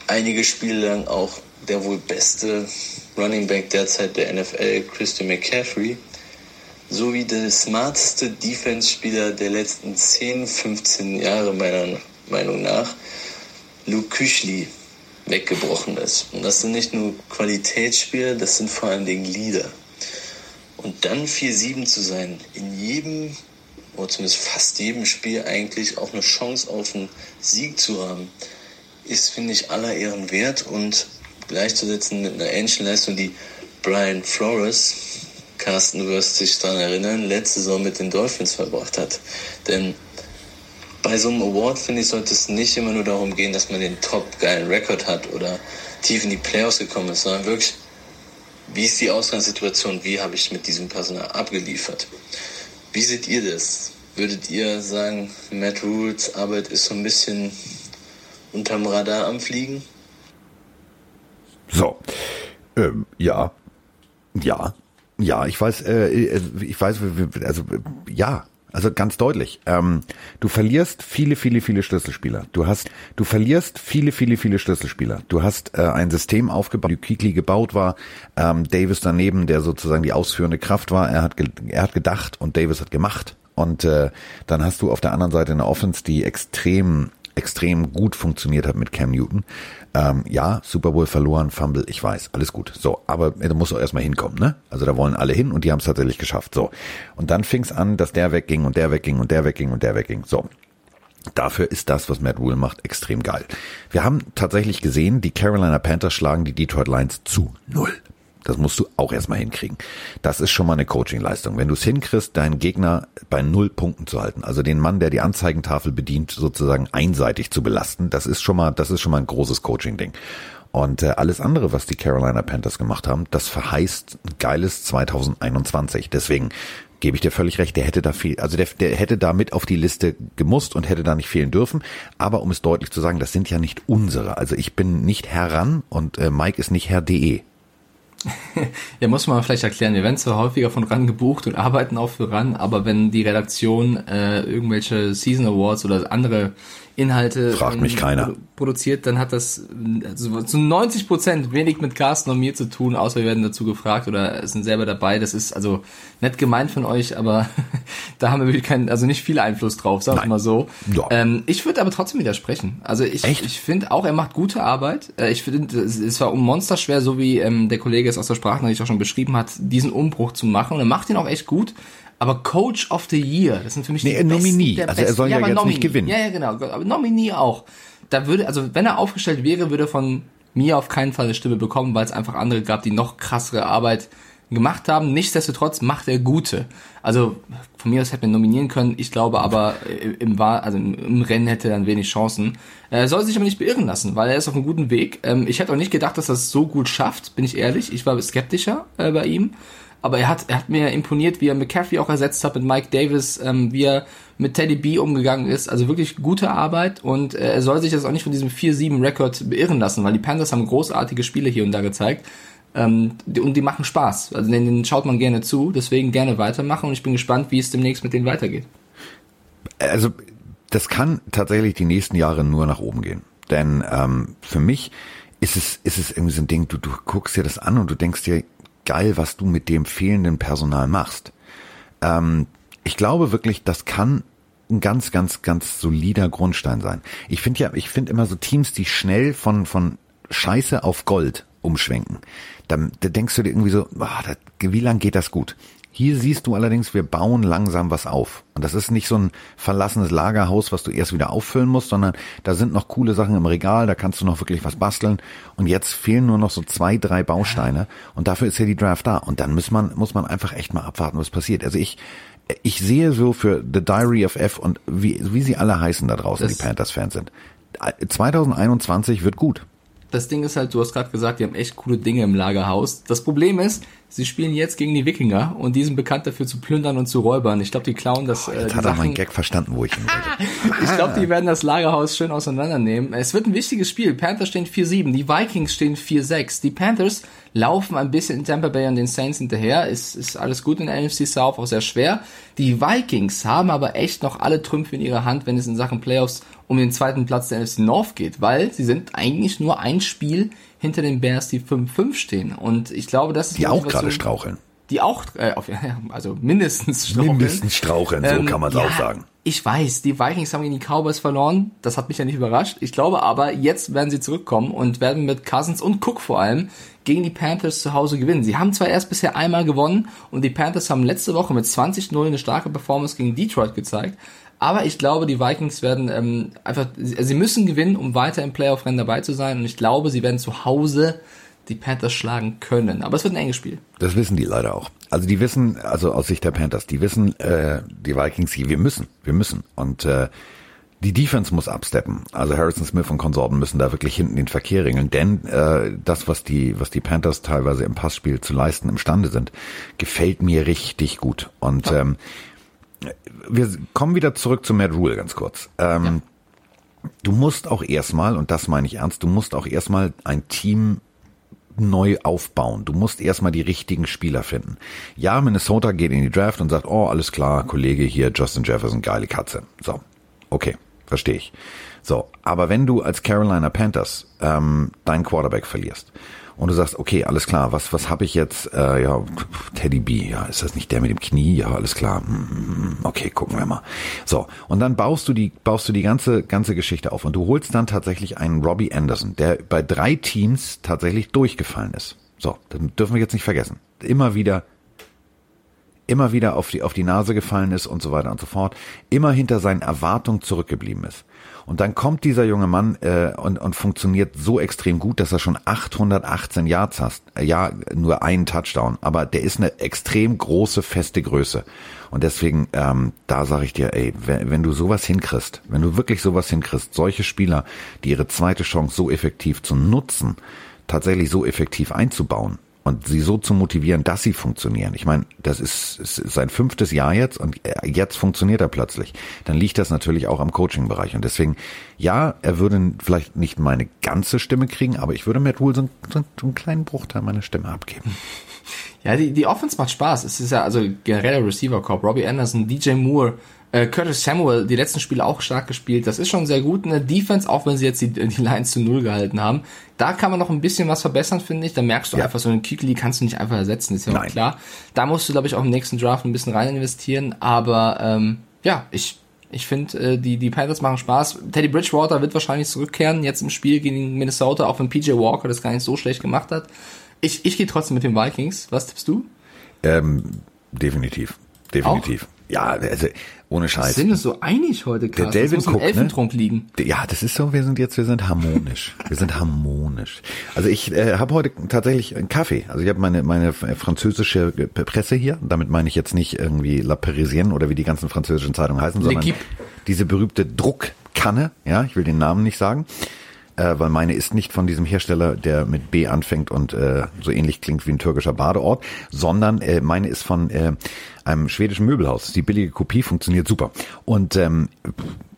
Einige Spiele lang auch der wohl beste Running Back derzeit der NFL, Christian McCaffrey, sowie der smarteste Defense-Spieler der letzten 10, 15 Jahre meiner Meinung nach, Luke Küchli, weggebrochen ist. Und das sind nicht nur Qualitätsspieler, das sind vor allen Dingen Leader. Und dann 4-7 zu sein, in jedem, oder zumindest fast jedem Spiel eigentlich auch eine Chance auf einen Sieg zu haben, ist, finde ich, aller Ehren wert und gleichzusetzen mit einer ähnlichen Leistung, die Brian Flores, Carsten, du wirst dich daran erinnern, letzte Saison mit den Dolphins verbracht hat. Denn bei so einem Award, finde ich, sollte es nicht immer nur darum gehen, dass man den top geilen Rekord hat oder tief in die Playoffs gekommen ist, sondern wirklich, wie ist die Ausgangssituation, wie habe ich mit diesem Personal abgeliefert. Wie seht ihr das? Würdet ihr sagen, Matt Rules Arbeit ist so ein bisschen unterm Radar am Fliegen? So, ähm, ja, ja, ja, ich weiß, äh, äh ich weiß, also ja, also ganz deutlich. Ähm, du verlierst viele, viele, viele Schlüsselspieler. Du hast, du verlierst viele, viele, viele Schlüsselspieler. Du hast äh, ein System aufgebaut, wie Kikli gebaut war, ähm, Davis daneben, der sozusagen die ausführende Kraft war. Er hat, er hat gedacht und Davis hat gemacht. Und äh, dann hast du auf der anderen Seite eine Offense, die extrem extrem gut funktioniert hat mit Cam Newton. Ähm, ja, Super Bowl verloren, Fumble, ich weiß, alles gut. So, aber da muss auch erstmal hinkommen, ne? Also da wollen alle hin und die haben es tatsächlich geschafft. So. Und dann fing es an, dass der wegging und der wegging und der wegging und der wegging. So. Dafür ist das, was Matt Rule macht, extrem geil. Wir haben tatsächlich gesehen, die Carolina Panthers schlagen die Detroit Lions zu null. Das musst du auch erstmal hinkriegen. Das ist schon mal eine Coaching-Leistung. Wenn du es hinkriegst, deinen Gegner bei null Punkten zu halten, also den Mann, der die Anzeigentafel bedient, sozusagen einseitig zu belasten, das ist schon mal, das ist schon mal ein großes Coaching-Ding. Und äh, alles andere, was die Carolina Panthers gemacht haben, das verheißt ein geiles 2021. Deswegen gebe ich dir völlig recht, der hätte da viel, also der, der hätte da mit auf die Liste gemusst und hätte da nicht fehlen dürfen. Aber um es deutlich zu sagen, das sind ja nicht unsere. Also ich bin nicht heran und äh, Mike ist nicht Herr DE. ja, muss man vielleicht erklären. Wir werden zwar häufiger von RAN gebucht und arbeiten auch für RAN, aber wenn die Redaktion äh, irgendwelche Season Awards oder andere Inhalte Fragt mich keiner. produ- produziert, dann hat das also zu 90 Prozent wenig mit Carsten und mir zu tun, außer wir werden dazu gefragt oder sind selber dabei. Das ist also nett gemeint von euch, aber da haben wir wirklich keinen, also nicht viel Einfluss drauf, sagen wir mal so. Ja. Ähm, ich würde aber trotzdem widersprechen. Also ich, Echt? ich finde auch, er macht gute Arbeit. Äh, Ich finde, es es war um Monster schwer, so wie ähm, der Kollege es aus der Sprachnachricht auch schon beschrieben hat, diesen Umbruch zu machen. Und er macht ihn auch echt gut. Aber Coach of the Year, das sind für mich Nee, die besten Nominee. Also er soll ja aber jetzt nicht Nominee. gewinnen. Ja, ja, genau. Aber Nominee auch. Da würde, also wenn er aufgestellt wäre, würde er von mir auf keinen Fall eine Stimme bekommen, weil es einfach andere gab, die noch krassere Arbeit gemacht haben. Nichtsdestotrotz macht er gute. Also von mir aus hätte man nominieren können. Ich glaube aber im, Wahl, also im, im Rennen hätte er dann wenig Chancen. Er soll sich aber nicht beirren lassen, weil er ist auf einem guten Weg. Ähm, ich hätte auch nicht gedacht, dass er es so gut schafft, bin ich ehrlich. Ich war skeptischer äh, bei ihm. Aber er hat, er hat mir imponiert, wie er McCaffrey auch ersetzt hat mit Mike Davis, ähm, wie er mit Teddy B umgegangen ist. Also wirklich gute Arbeit und äh, er soll sich jetzt auch nicht von diesem 4-7-Rekord beirren lassen, weil die Panthers haben großartige Spiele hier und da gezeigt. Ähm, und die machen Spaß. Also denen schaut man gerne zu, deswegen gerne weitermachen und ich bin gespannt, wie es demnächst mit denen weitergeht. also das kann tatsächlich die nächsten Jahre nur nach oben gehen. Denn ähm, für mich ist es, ist es irgendwie so ein Ding, du, du guckst dir das an und du denkst dir, geil, was du mit dem fehlenden Personal machst. Ähm, ich glaube wirklich, das kann ein ganz, ganz, ganz solider Grundstein sein. Ich finde ja, ich finde immer so Teams, die schnell von, von Scheiße auf Gold umschwenken. Da, da denkst du dir irgendwie so, ah, das, wie lang geht das gut? Hier siehst du allerdings, wir bauen langsam was auf. Und das ist nicht so ein verlassenes Lagerhaus, was du erst wieder auffüllen musst, sondern da sind noch coole Sachen im Regal, da kannst du noch wirklich was basteln. Und jetzt fehlen nur noch so zwei, drei Bausteine. Und dafür ist ja die Draft da. Und dann muss man, muss man einfach echt mal abwarten, was passiert. Also ich, ich sehe so für The Diary of F und wie, wie sie alle heißen da draußen, Das- die Panthers-Fans sind. 2021 wird gut. Das Ding ist halt, du hast gerade gesagt, die haben echt coole Dinge im Lagerhaus. Das Problem ist, sie spielen jetzt gegen die Wikinger und die sind bekannt dafür zu plündern und zu räubern. Ich glaube, die klauen das. äh, Jetzt die hat er Sachen, meinen Gag verstanden, wo ich hin wollte. Ich glaube, die werden das Lagerhaus schön auseinandernehmen. Es wird ein wichtiges Spiel. Panthers stehen 4-7, die Vikings stehen 4-6. Die Panthers laufen ein bisschen in Tampa Bay und den Saints hinterher. Ist, ist alles gut in der NFC South, auch sehr schwer. Die Vikings haben aber echt noch alle Trümpfe in ihrer Hand, wenn es in Sachen Playoffs um den zweiten Platz der NFC North geht, weil sie sind eigentlich nur ein Spiel hinter den Bears, die 5-5 stehen. Und ich glaube, das ist Die auch gerade straucheln. Die auch, äh, auf, also mindestens straucheln. Mindestens straucheln, so Ähm, kann man es ja, auch sagen. Ich weiß, die Vikings haben gegen die Cowboys verloren. Das hat mich ja nicht überrascht. Ich glaube aber, jetzt werden sie zurückkommen und werden mit Cousins und Cook vor allem gegen die Panthers zu Hause gewinnen. Sie haben zwar erst bisher einmal gewonnen und die Panthers haben letzte Woche mit 20-0 eine starke Performance gegen Detroit gezeigt. Aber ich glaube, die Vikings werden ähm, einfach, sie müssen gewinnen, um weiter im Playoff-Rennen dabei zu sein. Und ich glaube, sie werden zu Hause die Panthers schlagen können. Aber es wird ein enges Spiel. Das wissen die leider auch. Also die wissen, also aus Sicht der Panthers, die wissen, äh, die Vikings, wir müssen, wir müssen. Und äh, die Defense muss absteppen. Also Harrison Smith und Konsorten müssen da wirklich hinten den Verkehr regeln. Denn äh, das, was die, was die Panthers teilweise im Passspiel zu leisten imstande sind, gefällt mir richtig gut. Und ähm, wir kommen wieder zurück zu Matt Rule ganz kurz. Ähm, Du musst auch erstmal, und das meine ich ernst, du musst auch erstmal ein Team neu aufbauen. Du musst erstmal die richtigen Spieler finden. Ja, Minnesota geht in die Draft und sagt, oh, alles klar, Kollege hier, Justin Jefferson, geile Katze. So, okay, verstehe ich. So, aber wenn du als Carolina Panthers ähm, deinen Quarterback verlierst und du sagst, okay, alles klar, was was habe ich jetzt? Äh, ja, Teddy B, ja, ist das nicht der mit dem Knie? Ja, alles klar. Hm, Okay, gucken wir mal. So, und dann baust du die baust du die ganze ganze Geschichte auf und du holst dann tatsächlich einen Robbie Anderson, der bei drei Teams tatsächlich durchgefallen ist. So, das dürfen wir jetzt nicht vergessen. Immer wieder immer wieder auf die, auf die Nase gefallen ist und so weiter und so fort, immer hinter seinen Erwartungen zurückgeblieben ist. Und dann kommt dieser junge Mann äh, und, und funktioniert so extrem gut, dass er schon 818 Yards hast. Äh, Ja, nur einen Touchdown, aber der ist eine extrem große, feste Größe. Und deswegen, ähm, da sage ich dir, ey, wenn, wenn du sowas hinkriegst, wenn du wirklich sowas hinkriegst, solche Spieler, die ihre zweite Chance so effektiv zu nutzen, tatsächlich so effektiv einzubauen, und sie so zu motivieren, dass sie funktionieren. Ich meine, das ist, ist sein fünftes Jahr jetzt und jetzt funktioniert er plötzlich. Dann liegt das natürlich auch am Coaching-Bereich. Und deswegen, ja, er würde vielleicht nicht meine ganze Stimme kriegen, aber ich würde Matt Rule so, einen- so einen kleinen Bruchteil meiner Stimme abgeben. Ja, die, die Offense macht Spaß. Es ist ja also generell Receiver Corp. Robbie Anderson, DJ Moore, Äh, Curtis Samuel, die letzten Spiele auch stark gespielt. Das ist schon sehr gut in der Defense, auch wenn sie jetzt die, die Lines zu Null gehalten haben. Da kann man noch ein bisschen was verbessern, finde ich. Da merkst du Ja. einfach, so einen Kikli kannst du nicht einfach ersetzen, ist ja auch Nein. klar. Da musst du, glaube ich, auch im nächsten Draft ein bisschen rein investieren. Aber ähm, ja, ich, ich finde, äh, die, die Panthers machen Spaß. Teddy Bridgewater wird wahrscheinlich zurückkehren jetzt im Spiel gegen Minnesota, auch wenn PJ Walker das gar nicht so schlecht gemacht hat. Ich, ich gehe trotzdem mit den Vikings. Was tippst du? Ähm, definitiv. Definitiv. Ja, also ohne Scheiß. Sind uns so einig heute, Carsten. Delvin das muss Cook, ne? Elfentrunk liegen. Ja, das ist so, wir sind jetzt, wir sind harmonisch. Wir sind harmonisch. Also ich äh, habe heute tatsächlich einen Kaffee. Also ich habe meine, meine französische Presse hier. Damit meine ich jetzt nicht irgendwie La Parisienne oder wie die ganzen französischen Zeitungen heißen, sondern diese berühmte Druckkanne. Ja, ich will den Namen nicht sagen. Äh, weil meine ist nicht von diesem Hersteller, der mit B anfängt und äh, so ähnlich klingt wie ein türkischer Badeort, sondern äh, meine ist von äh, einem schwedischen Möbelhaus. Die billige Kopie funktioniert super. Und ähm,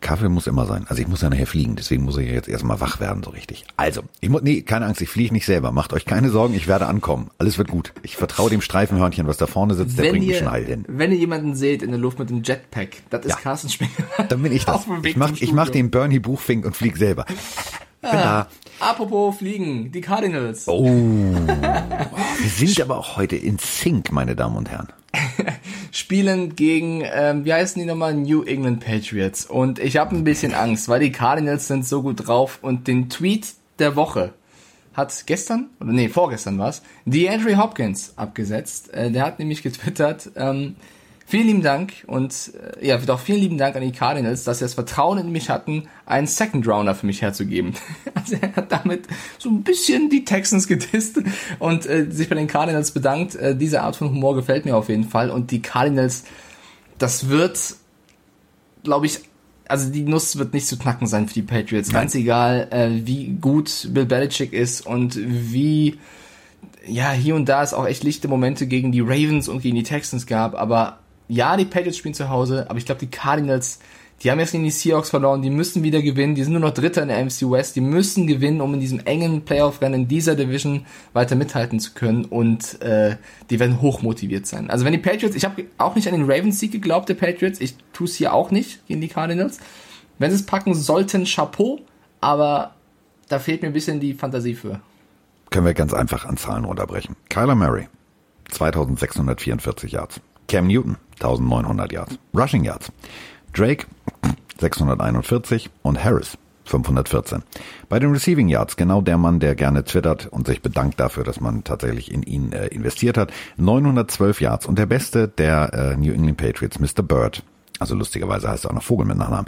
Kaffee muss immer sein. Also ich muss ja nachher fliegen, deswegen muss ich jetzt erstmal wach werden, so richtig. Also, ich muss, nee, keine Angst, ich fliege nicht selber. Macht euch keine Sorgen, ich werde ankommen. Alles wird gut. Ich vertraue dem Streifenhörnchen, was da vorne sitzt, der Wenn bringt mich ihr, schon heil hin. wenn ihr jemanden seht in der Luft mit dem Jetpack, das ist Ja. Carsten Spengler. Dann bin ich das. Ich mach, ich mach den Bernie Buchfink und flieg selber. Bin da. Apropos Fliegen, die Cardinals. Oh. Wir sind aber auch heute in Sync, meine Damen und Herren. spielen gegen, ähm, wie heißen die nochmal, New England Patriots. Und ich habe ein bisschen Angst, weil die Cardinals sind so gut drauf. Und den Tweet der Woche hat gestern, oder nee, vorgestern war's, DeAndre Hopkins abgesetzt. Äh, der hat nämlich getwittert, ähm, vielen lieben Dank und äh, ja, doch vielen lieben Dank an die Cardinals, dass sie das Vertrauen in mich hatten, einen Second Rounder für mich herzugeben. Also er hat damit so ein bisschen die Texans gedisst und äh, sich bei den Cardinals bedankt. Äh, diese Art von Humor gefällt mir auf jeden Fall und die Cardinals, das wird, glaube ich, also die Nuss wird nicht zu knacken sein für die Patriots. Ganz egal, äh, wie gut Bill Belichick ist und wie ja, hier und da es auch echt lichte Momente gegen die Ravens und gegen die Texans gab, aber ja, die Patriots spielen zu Hause, aber ich glaube, die Cardinals, die haben jetzt gegen die Seahawks verloren, die müssen wieder gewinnen, die sind nur noch Dritter in der MC West, die müssen gewinnen, um in diesem engen Playoff-Rennen in dieser Division weiter mithalten zu können und äh, die werden hochmotiviert sein. Also wenn die Patriots, ich habe auch nicht an den Ravens-Sieg geglaubt, der Patriots, ich tue es hier auch nicht gegen die Cardinals. Wenn sie es packen sollten, Chapeau, aber da fehlt mir ein bisschen die Fantasie für. Können wir ganz einfach an Zahlen runterbrechen. Kyler Murray, 2644 Yards. Cam Newton, 1900 Yards. Rushing Yards. Drake, 641 und Harris, 514. Bei den Receiving Yards, genau der Mann, der gerne twittert und sich bedankt dafür, dass man tatsächlich in ihn äh, investiert hat, 912 Yards. Und der Beste der äh, New England Patriots, Mr. Bird, also lustigerweise heißt er auch noch Vogel mit Nachnamen,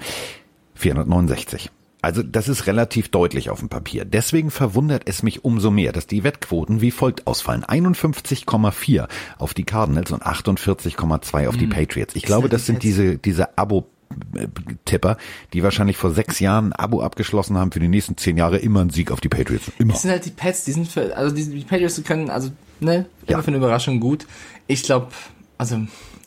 469. Also das ist relativ deutlich auf dem Papier. Deswegen verwundert es mich umso mehr, dass die Wettquoten wie folgt ausfallen. 51,4 auf die Cardinals und 48,2 auf die Patriots. Ich glaube, halt das sind diese, diese Abo-Tipper, die wahrscheinlich vor sechs Jahren ein Abo abgeschlossen haben für die nächsten zehn Jahre immer einen Sieg auf die Patriots. Immer. Das sind halt die Pets, die sind für, also die, die Patriots können, also, ne, immer Ja. für eine Überraschung gut. Ich glaube, also,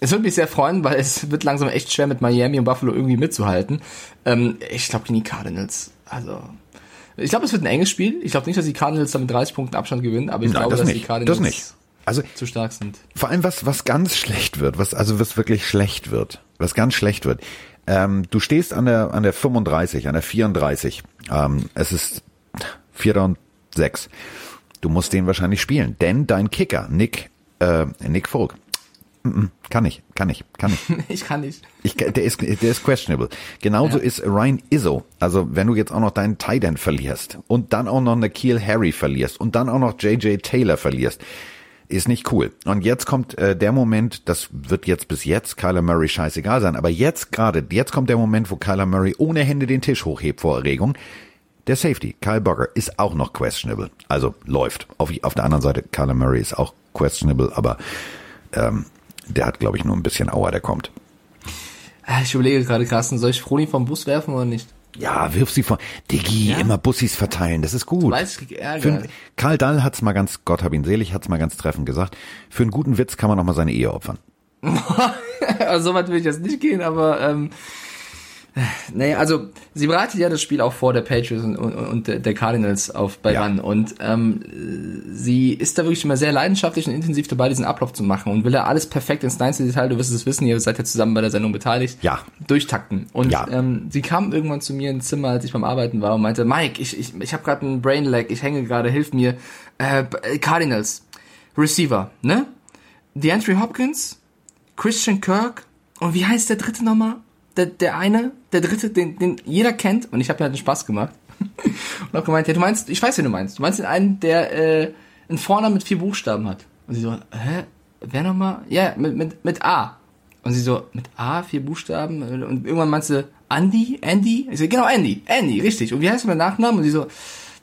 es würde mich sehr freuen, weil es wird langsam echt schwer mit Miami und Buffalo irgendwie mitzuhalten. Ähm, ich glaube, gegen die Cardinals, also, ich glaube, es wird ein enges Spiel. Ich glaube nicht, dass die Cardinals da mit 30 Punkten Abstand gewinnen, aber ich Nein, glaube, das dass nicht. die Cardinals Das nicht. Also zu stark sind. Vor allem was, was ganz schlecht wird, was, also was wirklich schlecht wird, was ganz schlecht wird. Ähm, du stehst an der, an der 35, an der 34. Ähm, es ist Vierter und sechs. Du musst den wahrscheinlich spielen, denn dein Kicker, Nick, äh, Nick mm, kann ich, kann ich, kann ich. ich kann nicht. Ich, der ist, der ist questionable. Genauso Ja. ist Ryan Izzo. Also wenn du jetzt auch noch deinen Tight End verlierst und dann auch noch Nikhil Harry verlierst und dann auch noch JJ Taylor verlierst, ist nicht cool. Und jetzt kommt äh, der Moment, das wird jetzt bis jetzt Kyler Murray scheißegal sein, aber jetzt gerade, jetzt kommt der Moment, wo Kyler Murray ohne Hände den Tisch hochhebt vor Erregung. Der Safety, Kyle Bugger, ist auch noch questionable. Also läuft. Auf, auf der anderen Seite, Kyler Murray ist auch questionable, aber ähm, der hat, glaube ich, nur ein bisschen Aua, der kommt. Ah, Ich überlege gerade, Carsten, soll ich Froni vom Bus werfen oder nicht? Ja, wirf sie vor. Diggi, Ja? immer Bussis verteilen, das ist gut. Weiß, ich. Für, Karl Dall hat's mal ganz, Gott hab ihn selig, hat's mal ganz treffend gesagt. Für einen guten Witz kann man auch mal seine Ehe opfern. also so weit will ich jetzt nicht gehen, aber ähm, Nee, also sie bereitet ja das Spiel auch vor der Patriots und, und, und der Cardinals auf bei Ja. Run und ähm, sie ist da wirklich immer sehr leidenschaftlich und intensiv dabei, diesen Ablauf zu machen und will ja alles perfekt ins kleinste Detail, du wirst es wissen, ihr seid ja zusammen bei der Sendung beteiligt, Ja. durchtakten. Und Ja. ähm, sie kam irgendwann zu mir ins Zimmer, als ich beim Arbeiten war und meinte, Mike, ich, ich, ich habe gerade einen Brain Lag, ich hänge gerade, hilf mir. Äh, Cardinals, Receiver, ne? DeAndre Hopkins, Christian Kirk und wie heißt der dritte nochmal? Der, der eine, der dritte, den, den jeder kennt und ich habe mir halt den Spaß gemacht und auch gemeint, ja, du meinst, ich weiß, wen du meinst, du meinst den einen, der äh, einen Vornamen mit vier Buchstaben hat. Und sie so, hä, wer nochmal? Ja, mit, mit, mit A. Und sie so, mit A, vier Buchstaben und irgendwann meinst du, Andy, Andy? Ich so, genau, Andy, Andy, richtig. Und wie heißt der Nachname? Und sie so,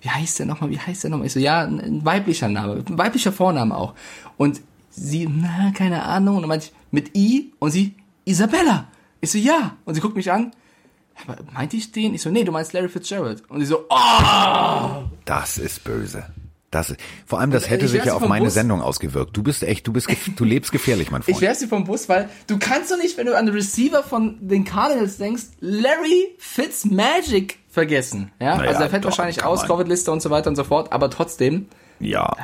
wie heißt der nochmal, wie heißt der nochmal? Ich so, ja, ein, ein weiblicher Name, ein weiblicher Vorname auch. Und sie, na, keine Ahnung. Und dann meinte ich, mit I und sie, Isabella. Ich so, ja. Und sie guckt mich an. Aber meinte ich den? Ich so, nee, du meinst Larry Fitzgerald. Und sie so, oh! Das ist böse. Das ist, vor allem, das äh, hätte ich sich ja auf meine Bus. Sendung ausgewirkt. Du bist echt, du bist, du lebst gefährlich, mein Freund. Ich wär's dir vom Bus, weil du kannst doch nicht, wenn du an den Receiver von den Cardinals denkst, Larry Fitzmagic vergessen. Ja, Naja, also der fällt doch, wahrscheinlich aus. Covid-Liste und so weiter und so fort, aber trotzdem, ja.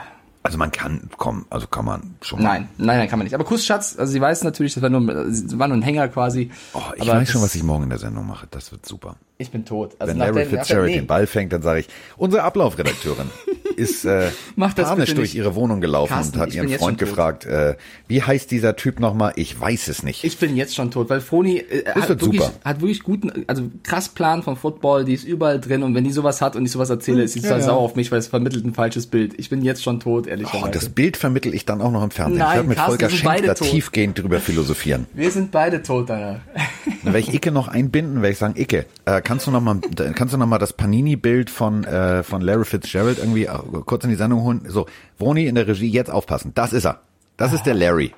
Also man kann, komm, also kann man schon mal. nein, nein, nein, kann man nicht. Aber Kussschatz, also sie weiß natürlich, das war nur, das war nur ein Hänger quasi. Oh, ich aber weiß schon, was ich morgen in der Sendung mache. Das wird super. Ich bin tot. Also Wenn Larry Fitzgerald den Ball fängt, dann sage ich, unsere Ablaufredakteurin ist äh, panisch durch ihre Wohnung gelaufen Carsten, und hat ihren Freund gefragt, äh, wie heißt dieser Typ nochmal? Ich weiß es nicht. Ich bin jetzt schon tot, weil Froni äh, hat, wirklich, super. hat wirklich guten, also krass Plan von Football, die ist überall drin und wenn die sowas hat und ich sowas erzähle, ist sie Ja, total ja. sauer auf mich, weil es vermittelt ein falsches Bild. Ich bin jetzt schon tot, oh, ehrlicherweise. und das Bild vermittel ich dann auch noch im Fernsehen. Nein, ich werde mit Carsten, Volker Schenk da tot. tiefgehend drüber philosophieren. Wir sind beide tot, Alter. Dann werde ich Icke noch einbinden, werde ich sagen, Icke, äh, kannst du noch mal, kannst du noch mal das Panini-Bild von äh, von Larry Fitzgerald irgendwie kurz in die Sendung holen? So, Vroni in der Regie, jetzt aufpassen. Das ist er. Das ist der Larry.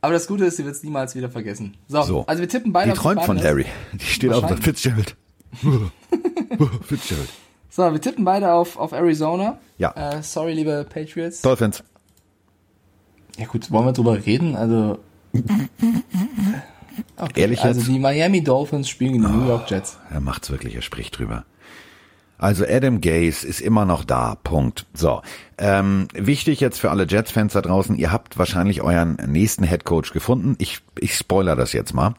Aber das Gute ist, sie wird es niemals wieder vergessen. So, So. also wir tippen beide Die auf träumt von. Larry. Die steht auf und sagt, Fitzgerald. Fitzgerald. So, wir tippen beide auf, auf Arizona. Ja. Äh, sorry, liebe Patriots. Dolphins. Ja gut, wollen wir drüber reden? Also. Okay, Ehrlich also jetzt? die Miami Dolphins spielen gegen die New York Jets. Er macht's wirklich, er spricht drüber. Also Adam Gase ist immer noch da, Punkt. So, ähm, wichtig jetzt für alle Jets-Fans da draußen, ihr habt wahrscheinlich euren nächsten Headcoach gefunden. Ich, ich spoiler das jetzt mal.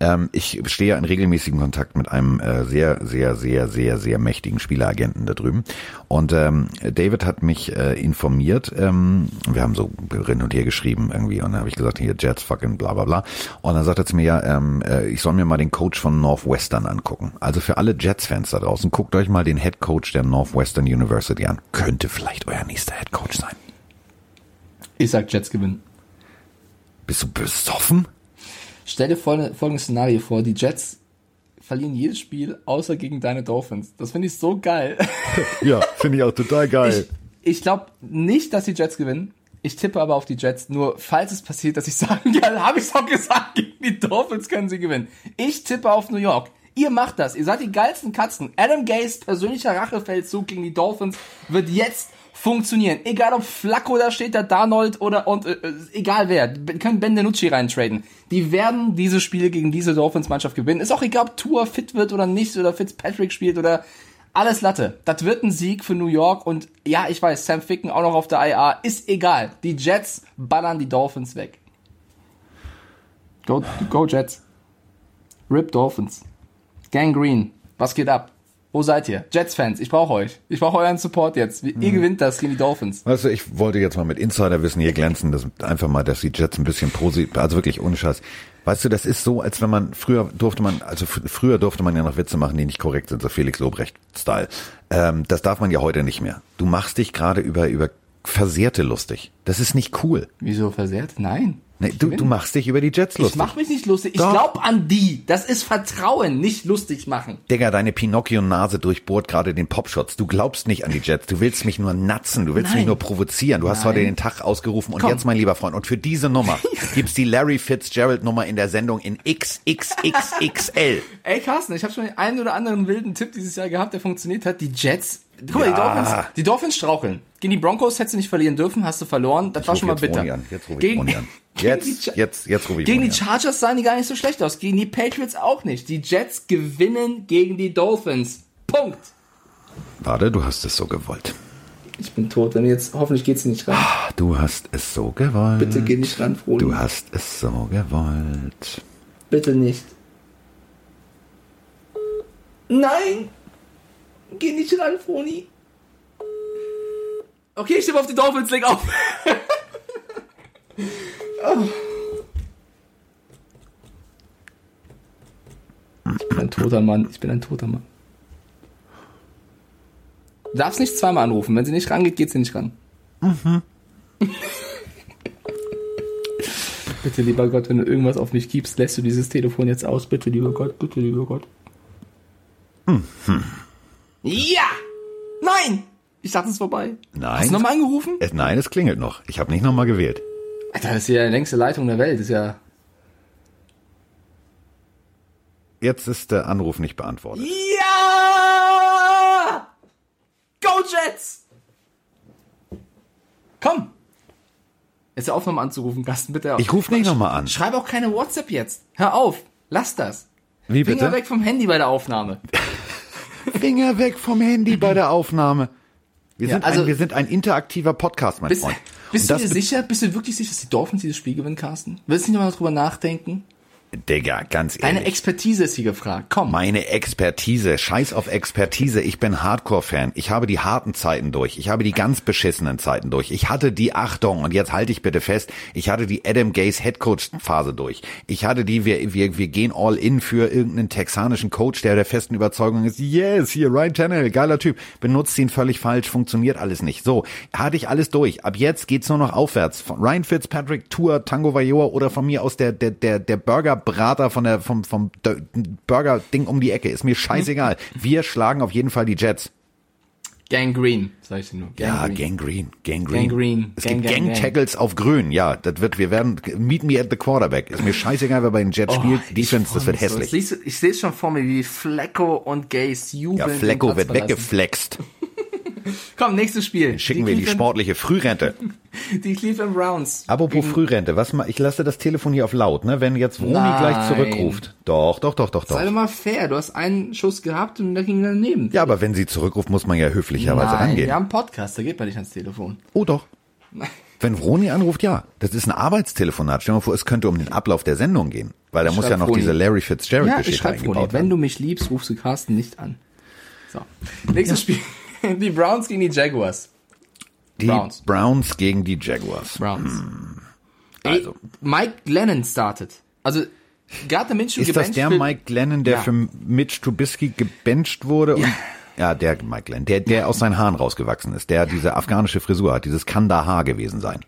Ähm, ich stehe ja in regelmäßigem Kontakt mit einem äh, sehr, sehr, sehr, sehr, sehr mächtigen Spieleragenten da drüben. Und ähm, David hat mich äh, informiert, ähm, wir haben so hin und her geschrieben irgendwie und dann habe ich gesagt, hier Jets fucking bla bla bla. Und dann sagt er zu mir, ja, ähm, äh, ich soll mir mal den Coach von Northwestern angucken. Also für alle Jets-Fans da draußen, guckt euch mal den Head Coach der Northwestern University an. Könnte vielleicht euer nächster Head Coach sein. Ich sag Jets gewinnen. Bist du besoffen? Stell dir folgende- folgendes Szenario vor, die Jets verlieren jedes Spiel, außer gegen deine Dolphins. Das finde ich so geil. Ja, finde ich auch total geil. Ich, ich glaube nicht, dass die Jets gewinnen. Ich tippe aber auf die Jets, nur falls es passiert, dass ich sage, ja, habe ich doch gesagt, gegen die Dolphins können sie gewinnen. Ich tippe auf New York. Ihr macht das. Ihr seid die geilsten Katzen. Adam Gaze persönlicher Rachefeldzug gegen die Dolphins wird jetzt funktionieren. Egal ob Flacco da steht, der Darnold oder und äh, äh, egal wer. Können Ben DiNucci reintraden. Die werden diese Spiele gegen diese Dolphins-Mannschaft gewinnen. Ist auch egal, ob Tour fit wird oder nicht oder Fitzpatrick spielt oder alles Latte. Das wird ein Sieg für New York und ja, ich weiß, Sam Ficken auch noch auf der IA. Ist egal. Die Jets ballern die Dolphins weg. Go, go Jets. Rip Dolphins. Gang Green. Was geht ab? Wo seid ihr? Jets-Fans, ich brauche euch. Ich brauche euren Support jetzt. Ihr gewinnt das gegen die Dolphins. Weißt du, ich wollte jetzt mal mit Insiderwissen hier glänzen, das einfach mal, dass die Jets ein bisschen positiv, also wirklich ohne Scheiß. Weißt du, das ist so, als wenn man früher durfte man, also fr- früher durfte man ja noch Witze machen, die nicht korrekt sind, so Felix Lobrecht-Style. Ähm, das darf man ja heute nicht mehr. Du machst dich gerade über über Versehrte lustig. Das ist nicht cool. Wieso versehrt? Nein. Nee, du, du machst dich über die Jets Ich lustig. mach mich nicht lustig. Ich Doch. glaub an die. Das ist Vertrauen, nicht lustig machen. Digga, deine Pinocchio-Nase durchbohrt gerade den Popshots. Du glaubst nicht an die Jets. Du willst mich nur natzen. Du willst Nein. mich nur provozieren. Du hast Nein. heute den Tag ausgerufen. Und Komm. jetzt, mein lieber Freund, und für diese Nummer gibt's die Larry Fitzgerald-Nummer in der Sendung in XXXXL. Ey, Carsten, ich habe schon den einen oder anderen wilden Tipp dieses Jahr gehabt, der funktioniert hat. Die Jets, guck mal, die, Ja. Dolphins, die Dolphins straucheln. Gegen die Broncos hättest du nicht verlieren dürfen, hast du verloren. Das war ruf schon mal jetzt bitter. Jetzt ruf ich Gegen, an. Gegen die Jetzt, jetzt, jetzt rufe ich Gegen Moni die an. Chargers sahen die gar nicht so schlecht aus. Gegen die Patriots auch nicht. Die Jets gewinnen gegen die Dolphins. Punkt. Warte, du hast es so gewollt. Ich bin tot. Wenn jetzt, hoffentlich geht's nicht ran. Ah, Du hast es so gewollt. Bitte geh nicht ran, Froni. Du hast es so gewollt. Bitte nicht. Nein! Geh nicht ran, Froni. Okay, ich stimme auf die Dolphins, leg auf. Oh. Ich bin ein toter Mann. Ich bin ein toter Mann. Du darfst nicht zweimal anrufen. Wenn sie nicht rangeht, geht sie nicht ran. Bitte, lieber Gott, wenn du irgendwas auf mich gibst, lässt du dieses Telefon jetzt aus. Bitte, lieber Gott, bitte, lieber Gott. Ja! Nein! Ich dachte, es ist vorbei. Nein. Hast du nochmal angerufen? Es, nein, es klingelt noch. Ich habe nicht nochmal gewählt. Alter, das ist ja die längste Leitung der Welt. Das ist ja. Jetzt ist der Anruf nicht beantwortet. Ja! Go Jets! Komm! Jetzt hör auf, nochmal anzurufen, Carsten, bitte. Ich rufe nicht nochmal an. Schreib auch keine WhatsApp jetzt. Hör auf. Lass das. Wie Finger bitte? weg vom Handy bei der Aufnahme. Finger weg vom Handy bei der Aufnahme. Wir, Ja, sind, also- ein, wir sind ein interaktiver Podcast, mein Bist, Freund. bist du dir sicher? Bist du wirklich sicher, dass die Dolphins dieses Spiel gewinnen, Carsten? Willst du nicht mal drüber nachdenken? Digga, ganz Deine ehrlich. Expertise ist hier gefragt. Komm. Meine Expertise, scheiß auf Expertise. Ich bin Hardcore-Fan. Ich habe die harten Zeiten durch. Ich habe die ganz beschissenen Zeiten durch. Ich hatte die Achtung und jetzt halte ich bitte fest. Ich hatte die Adam Gaze Headcoach-Phase durch. Ich hatte die, wir, wir, wir gehen all in für irgendeinen texanischen Coach, der der festen Überzeugung ist, yes, hier, Ryan Tannehill, geiler Typ. Benutzt ihn völlig falsch, funktioniert alles nicht. So, hatte ich alles durch. Ab jetzt geht's nur noch aufwärts. Von Ryan Fitzpatrick, Tour, Tango Vailoa oder von mir aus der, der, der, der Burgerbrater von der, vom, vom Burger-Ding um die Ecke. Ist mir scheißegal. Wir schlagen auf jeden Fall die Jets. Gang Green, sag ich dir nur. Gang Ja, Green. Gang Green, Gang Green. Gang Green. Es Gang, gibt gang, Gang. Tackles auf Grün. Ja, das wird, wir werden, meet me at the quarterback. Ist mir scheißegal, wer bei den Jets spielt. Oh, ich Defense, das wird so. hässlich. Du, ich sehe es schon vor mir, wie Flecko und Gaze jubeln. Ja, Flecko wird weggeflext. Komm, nächstes Spiel. Schicken wir die sportliche Frührente. Die Cleveland Browns. Apropos Frührente, was mal, ich lasse das Telefon hier auf laut, ne? Wenn jetzt Roni Nein. gleich zurückruft. Doch, doch, doch, doch, Sei doch doch. mal fair. Du hast einen Schuss gehabt und der ging daneben. Ja, aber wenn sie zurückruft, muss man ja höflicherweise Nein, rangehen. wir haben einen Podcast, da geht man nicht ans Telefon. Oh doch. Wenn Roni anruft, ja. Das ist ein Arbeitstelefonat. Stell dir mal vor, es könnte um den Ablauf der Sendung gehen. Weil da muss schreib ja noch Roni. diese Larry Ja, ich Fitzgerald-Geschichte schreibe eingebaut wenn werden. du mich liebst, rufst du Carsten nicht an. So. Nächstes Spiel. Die Browns gegen die Jaguars. Die Browns. Browns. gegen die Jaguars. Browns. Also. Ey, Mike Lennon startet. Also, Gardner Minshew Ist das der Mike Glennon, der Ja. für Mitch Trubisky gebencht wurde? Und, Ja. ja, der Mike Glennon, der, der aus seinen Haaren rausgewachsen ist, der diese afghanische Frisur hat, dieses Kandahar gewesen sein.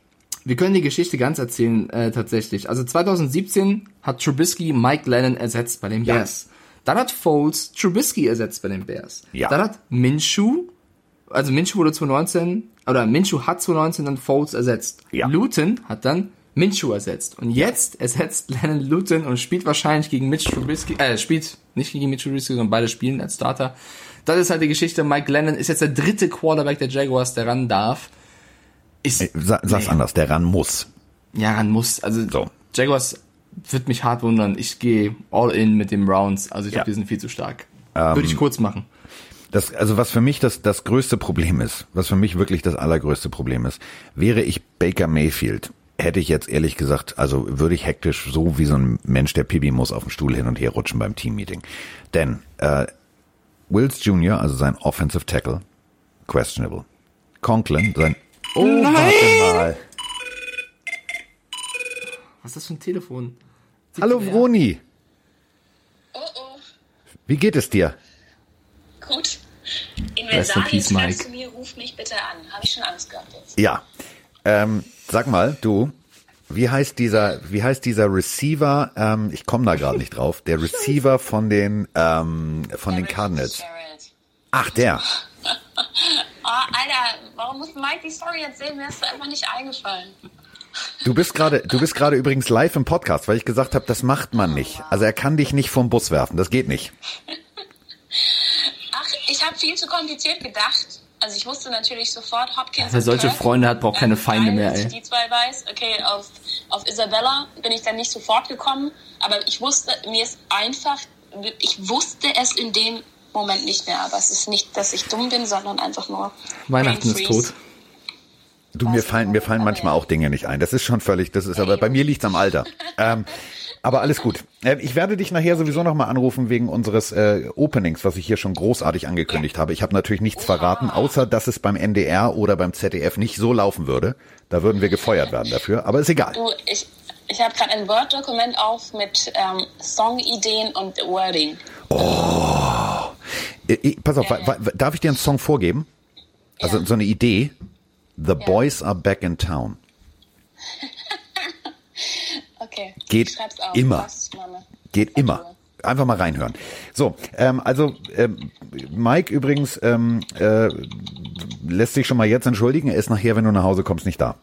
Wir können die Geschichte ganz erzählen, äh, tatsächlich. Also 2017 hat Trubisky Mike Lennon ersetzt bei den Ja. Bears. Dann hat Foles Trubisky ersetzt bei den Bears. Ja. Dann hat Minshew, also Minshew wurde 2019, oder Minshew hat 2019 dann Foles ersetzt. Ja. Luton hat dann Minshew ersetzt. Und jetzt ersetzt Lennon Luton und spielt wahrscheinlich gegen Mitch Trubisky, äh, spielt nicht gegen Mitch Trubisky, sondern beide spielen als Starter. Das ist halt die Geschichte. Mike Lennon ist jetzt der dritte Quarterback der Jaguars, der ran darf. Ist, Äh, Sa sag's Nee. anders, der ran muss. ja, ran muss. Also So. Jaguars wird mich hart wundern. Ich gehe all in mit den Browns. Also ich Ja. glaube, die sind viel zu stark. Würde ich kurz machen. Das, also was für mich das, das größte Problem ist, was für mich wirklich das allergrößte Problem ist, wäre ich Baker Mayfield, hätte ich jetzt ehrlich gesagt, also würde ich hektisch so wie so ein Mensch, der Pibi muss, auf dem Stuhl hin und her rutschen beim Teammeeting. Denn äh, Wills Jr., also sein Offensive Tackle, questionable. Conklin, sein Oh, warte mal. Was ist das für ein Telefon? Hallo Vroni, Oh oh, wie geht es dir? gut. In Rest in peace, Mike. du mir, ruf mich bitte an. Habe ich schon Angst gehabt jetzt. Ja. Ähm, sag mal, du, wie heißt dieser, wie heißt dieser Receiver? Ähm, ich komme da gerade nicht drauf. Der Receiver von den ähm, von den Eric Cardinals. Ach, der. Oh, Alter, warum muss Mike die Story erzählen? Mir ist einfach nicht eingefallen. Du bist gerade, du bist gerade übrigens live im Podcast, weil ich gesagt habe, das macht man nicht. Also er kann dich nicht vom Bus werfen, das geht nicht. Ich habe viel zu kompliziert gedacht. Also ich wusste natürlich sofort Hopkins. Wer solche Kirk. Freunde hat, braucht keine Feinde mehr, ey. ich die zwei weiß. Okay, auf Auf Isabella bin ich dann nicht sofort gekommen, aber ich wusste, mir ist einfach, ich wusste es in dem Moment nicht mehr. Aber es ist nicht, dass ich dumm bin, sondern einfach nur. Weihnachten ist tot. Du, mir fallen, mir fallen manchmal auch Dinge nicht ein. Das ist schon völlig, das ist aber, bei mir liegt's am Alter. Ähm, aber alles gut. Ähm, ich werde dich nachher sowieso nochmal anrufen wegen unseres äh, Openings, was ich hier schon großartig angekündigt habe. Ich habe natürlich nichts verraten, außer dass es beim NDR oder beim ZDF nicht so laufen würde. Da würden wir gefeuert werden dafür, aber ist egal. Du, ich, ich habe gerade ein Word-Dokument auf mit ähm, Songideen und Wording. Äh, äh, pass auf, wa- darf ich dir einen Song vorgeben? Also Ja. so eine Idee. The Boys are back in town. Okay. Geht ich immer. Was, Mama? Geht immer. Einfach mal reinhören. So, ähm, also ähm, Mike übrigens ähm, äh, lässt sich schon mal jetzt entschuldigen. Er ist nachher, wenn du nach Hause kommst, nicht da.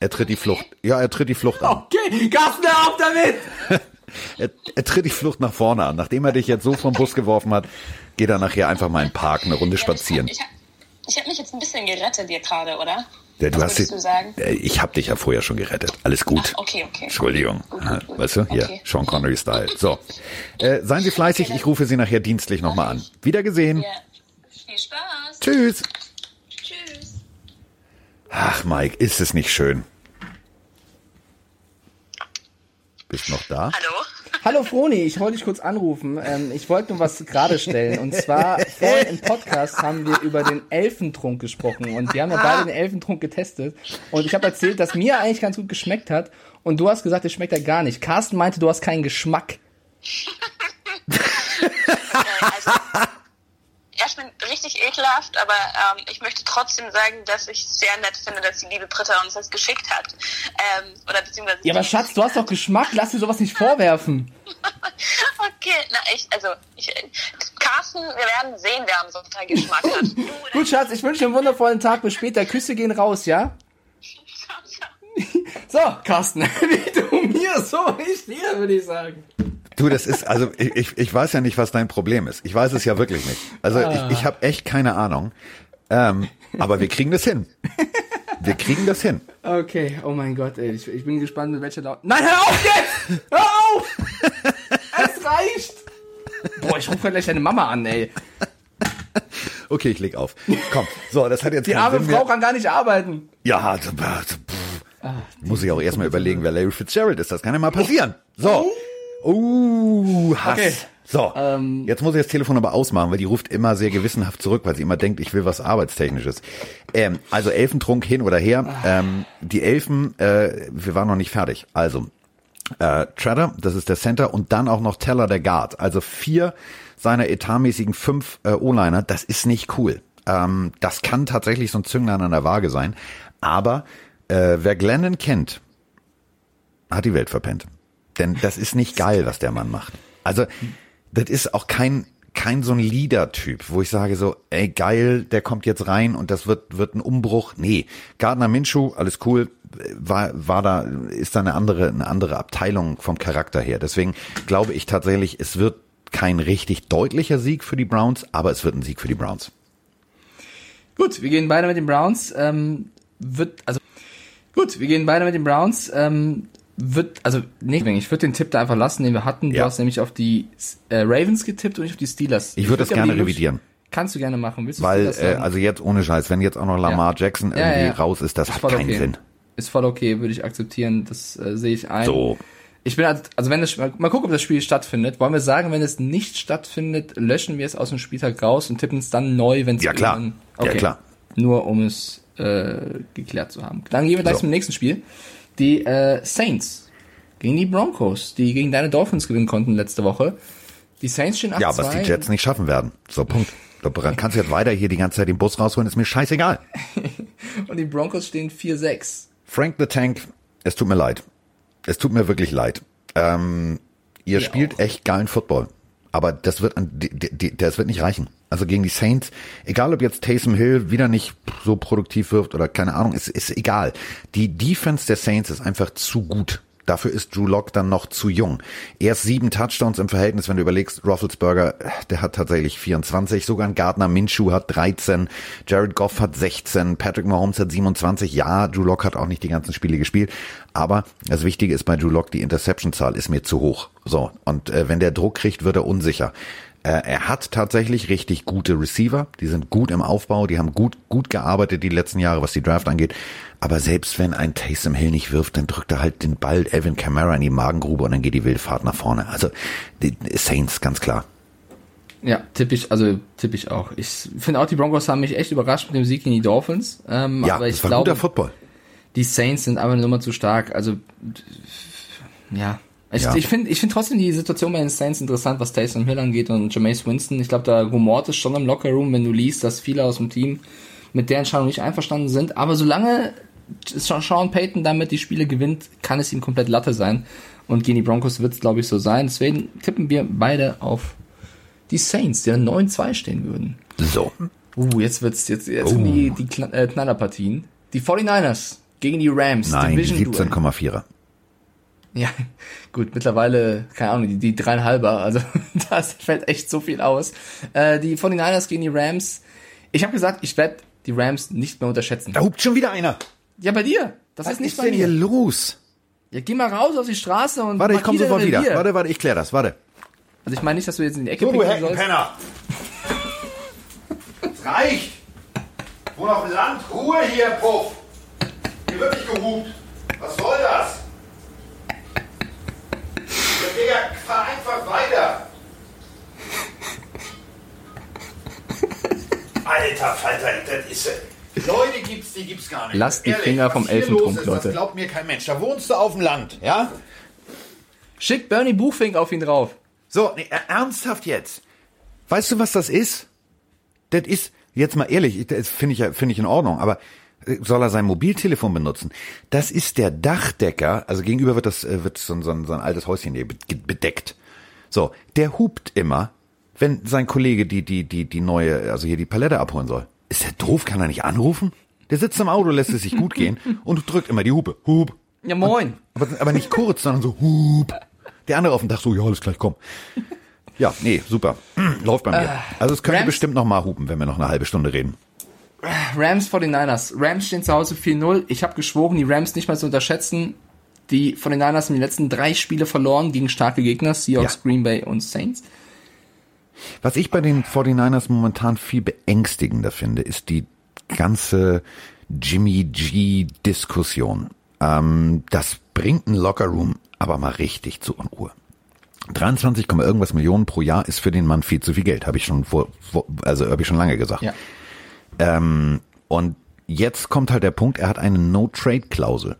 Er tritt die Flucht. Ja, er tritt die Flucht an. Okay, Carsten, auf damit! Er, er tritt die Flucht nach vorne an. Nachdem er dich jetzt so vom Bus geworfen hat, geht er nachher einfach mal in den Park eine Runde spazieren. Ich, ich habe mich jetzt ein bisschen gerettet hier gerade, oder? Ja, du Was hast du sagen? Ich habe dich ja vorher schon gerettet. Alles gut. Ach, okay, okay. Entschuldigung. Gut, gut, gut. Weißt du, hier, Okay. Sean Connery-Style. So, äh, seien Sie fleißig. Ich rufe Sie nachher dienstlich nochmal an. Wiedergesehen. Ja. Viel Spaß. Tschüss. Tschüss. Ach, Mike, ist es nicht schön? Bist noch da? Hallo? Hallo Froni, ich wollte dich kurz anrufen. Ähm, ich wollte nur was gerade stellen. Und zwar, vorhin im Podcast haben wir über den Elfentrunk gesprochen. Und wir haben ja beide den Elfentrunk getestet. Und ich habe erzählt, dass mir eigentlich ganz gut geschmeckt hat. Und du hast gesagt, es schmeckt ja gar nicht. Carsten meinte, du hast keinen Geschmack. Erstmal richtig ekelhaft, aber ähm, ich möchte trotzdem sagen, dass ich sehr nett finde, dass die liebe Britta uns das geschickt hat. Ähm, oder beziehungsweise. Ja, aber Schatz, du hast doch Geschmack. Lass dir sowas nicht vorwerfen. Okay, na, ich, also, ich, äh, Carsten, wir werden sehen, wer am Sonntag Geschmack hat. Gut, Schatz, ich wünsche dir einen wundervollen Tag. Bis später. Küsse gehen raus, ja? So, Carsten, wie du mir, so ich dir, würde ich sagen. Du, das ist, also ich, ich- weiß ja nicht, was dein Problem ist. Ich weiß es ja wirklich nicht. Also ich, ich habe echt keine Ahnung. Ähm, aber wir kriegen das hin. Wir kriegen das hin. Okay, oh mein Gott, ey, ich, ich bin gespannt, mit welcher Laut. Nein, hör auf jetzt! Hör auf! es reicht! Boah, ich rufe gleich deine Mama an, ey. Okay, ich leg auf. Komm, so, das hat jetzt Die arme Sinn Frau mehr. kann gar nicht arbeiten. Ja, also, pff, muss ich auch erstmal überlegen, wer Larry Fitzgerald ist. Das kann ja mal passieren. So. Uh, Hass. Okay. So, Ähm. jetzt muss ich das Telefon aber ausmachen, weil die ruft immer sehr gewissenhaft zurück, weil sie immer denkt, ich will was Arbeitstechnisches. Ähm, also Elfentrunk hin oder her. Ähm, die Elfen, äh, wir waren noch nicht fertig. Also, äh, Treader, das ist der Center, und dann auch noch Teller der Guard. Also vier seiner etatmäßigen fünf äh, O-Liner, das ist nicht cool. Ähm, das kann tatsächlich so ein Zünglein an der Waage sein. Aber äh, wer Glennon kennt, hat die Welt verpennt. Denn das ist nicht geil, was der Mann macht. Also, das ist auch kein kein so ein Leader-Typ, wo ich sage so, ey geil, der kommt jetzt rein und das wird wird ein Umbruch. Nee, Gardner Minshew, alles cool, war war da ist da eine andere eine andere Abteilung vom Charakter her. Deswegen glaube ich tatsächlich, es wird kein richtig deutlicher Sieg für die Browns, aber es wird ein Sieg für die Browns. Gut, wir gehen beide mit den Browns. Ähm, wird, also, gut, wir gehen beide mit den Browns. Ähm, wird, also, nicht, ich würde den Tipp da einfach lassen, den wir hatten. Du Ja. hast nämlich auf die äh, Ravens getippt und nicht auf die Steelers. Ich würde das gerne revidieren. Kannst du gerne machen. Willst du Weil, äh, also jetzt ohne Scheiß, wenn jetzt auch noch Lamar Ja. Jackson Ja, irgendwie ja. raus ist, das hat voll keinen okay. Sinn. Ist voll okay, würde ich akzeptieren. Das äh, sehe ich ein. So. Ich bin halt, also wenn das, mal mal gucken, ob das Spiel stattfindet. Wollen wir sagen, wenn es nicht stattfindet, löschen wir es aus dem Spieltag raus und tippen es dann neu, wenn es Ja, klar. irgendwann- Ja, Okay. klar. Nur um es äh, geklärt zu haben. Dann gehen wir gleich So. zum nächsten Spiel. Die äh, Saints gegen die Broncos, die gegen deine Dolphins gewinnen konnten letzte Woche. Die Saints stehen 8-2. Ja, was die Jets nicht schaffen werden. So, Punkt. Da kannst du jetzt weiter hier die ganze Zeit den Bus rausholen, ist mir scheißegal. Und die Broncos stehen 4-6. Frank the Tank, es tut mir leid. Es tut mir wirklich leid. Ähm, ihr Mir spielt auch. echt geilen Football. Aber das wird, an, das wird nicht reichen. Also gegen die Saints, egal ob jetzt Taysom Hill wieder nicht so produktiv wirft oder keine Ahnung, ist, ist egal. Die Defense der Saints ist einfach zu gut. Dafür ist Drew Lock dann noch zu jung. Erst sieben Touchdowns im Verhältnis, wenn du überlegst, Roethlisberger, der hat tatsächlich 24, sogar ein Gardner Minshew hat 13, Jared Goff hat 16, Patrick Mahomes hat 27. Ja, Drew Lock hat auch nicht die ganzen Spiele gespielt, aber das Wichtige ist bei Drew Lock, die Interception-Zahl ist mir zu hoch. So, und äh, wenn der Druck kriegt, wird er unsicher. Äh, er hat tatsächlich richtig gute Receiver, die sind gut im Aufbau, die haben gut, gut gearbeitet die letzten Jahre, was die Draft angeht. Aber selbst wenn ein Taysom Hill nicht wirft, dann drückt er halt den Ball Evan Kamara in die Magengrube und dann geht die Wildfahrt nach vorne. Also die Saints, ganz klar. Ja, tippe ich, also tippe ich auch. Ich finde auch, die Broncos haben mich echt überrascht mit dem Sieg gegen die Dolphins. Ähm, ja, aber ich das war glaube, guter Football. die Saints sind aber eine Nummer zu stark. Also ja. Ich, Ja. ich finde ich finde trotzdem die Situation bei den Saints interessant, was Taysom Hill angeht und Jameis Winston. Ich glaube, da rumort es schon im Lockerroom, wenn du liest, dass viele aus dem Team mit der Entscheidung nicht einverstanden sind. Aber solange Sean Payton damit die Spiele gewinnt, kann es ihm komplett Latte sein. Und gegen die Broncos wird es, glaube ich, so sein. Deswegen tippen wir beide auf die Saints, die dann 9-2 stehen würden. So. Uh, jetzt wird's, jetzt, jetzt sind die, die Kla- äh, Knallerpartien. Die 49ers gegen die Rams. Nein, die Division Duell. 17,4er. Ja, gut, mittlerweile, keine Ahnung, die, die dreieinhalber, also das fällt echt so viel aus. Äh, die 49ers gegen die Rams. Ich habe gesagt, ich werde die Rams nicht mehr unterschätzen. Da hupt schon wieder einer. Ja, bei dir. Das Was ist nicht ist bei denn hier mir. los? Ja, geh mal raus auf die Straße und Warte, ich komme sofort wieder. Revier. Warte, warte, ich klär das. Warte. Also ich meine nicht, dass du jetzt in die Ecke So, du pinkeln sollst. Heckenpenner. Es reicht. Wohn auf dem Land. Ruhe hier, Puff. Hier wird nicht gehupt. Was soll das? Der Digga, fahr einfach weiter. Alter Falter, das ist... Leute gibt's, die gibt's gar nicht. Lasst die Finger vom Elfentrunk, Leute. Das glaubt mir kein Mensch. Da wohnst du auf dem Land, ja? Schick Bernie Buchfink auf ihn drauf. So, nee, er- ernsthaft jetzt. Weißt du, was das ist? Das ist, jetzt mal ehrlich, ich- das finde ich, ja- finde ich in Ordnung, aber äh, soll er sein Mobiltelefon benutzen? Das ist der Dachdecker, also gegenüber wird das, äh, wird so, so, so ein altes Häuschen hier be- bedeckt. So, der hupt immer, wenn sein Kollege die, die, die, die neue, also hier die Palette abholen soll. Ist der doof? Kann er nicht anrufen? Der sitzt im Auto, lässt es sich gut gehen und drückt immer die Hupe. Hup. Ja, moin. Aber, aber nicht kurz, sondern so hup. Der andere auf dem Dach so, ja, alles gleich, komm. Ja, nee, super. Läuft bei mir. Also es könnte Rams- bestimmt noch mal hupen, wenn wir noch eine halbe Stunde reden. Rams 49ers. Rams stehen zu Hause 4-0. Ich habe geschworen, die Rams nicht mal zu unterschätzen. Die 49ers haben die letzten drei Spiele verloren gegen starke Gegner, Seahawks, Ja. Green Bay und Saints. Was ich bei den 49ers momentan viel beängstigender finde, ist die ganze Jimmy G-Diskussion. Ähm, das bringt einen Lockerroom aber mal richtig zur Unruhe. 23, Komma irgendwas Millionen pro Jahr ist für den Mann viel zu viel Geld, habe ich schon vor, vor also habe ich schon lange gesagt. Ja. Und jetzt kommt halt der Punkt, er hat eine No-Trade-Klausel.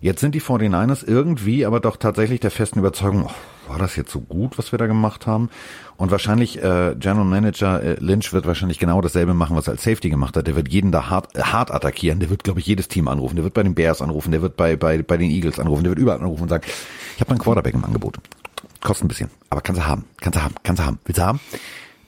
Jetzt sind die 49ers irgendwie aber doch tatsächlich der festen Überzeugung, oh, war das jetzt so gut, was wir da gemacht haben? Und wahrscheinlich, äh, General Manager äh, Lynch wird wahrscheinlich genau dasselbe machen, was er als Safety gemacht hat. Der wird jeden da hart, äh, hart attackieren. Der wird, glaube ich, jedes Team anrufen. Der wird bei den Bears anrufen. Der wird bei, bei, bei den Eagles anrufen. Der wird überall anrufen und sagen, ich habe einen Quarterback im Angebot. Kostet ein bisschen, aber kannst du haben, kannst du haben, kannst du haben. Willst du haben?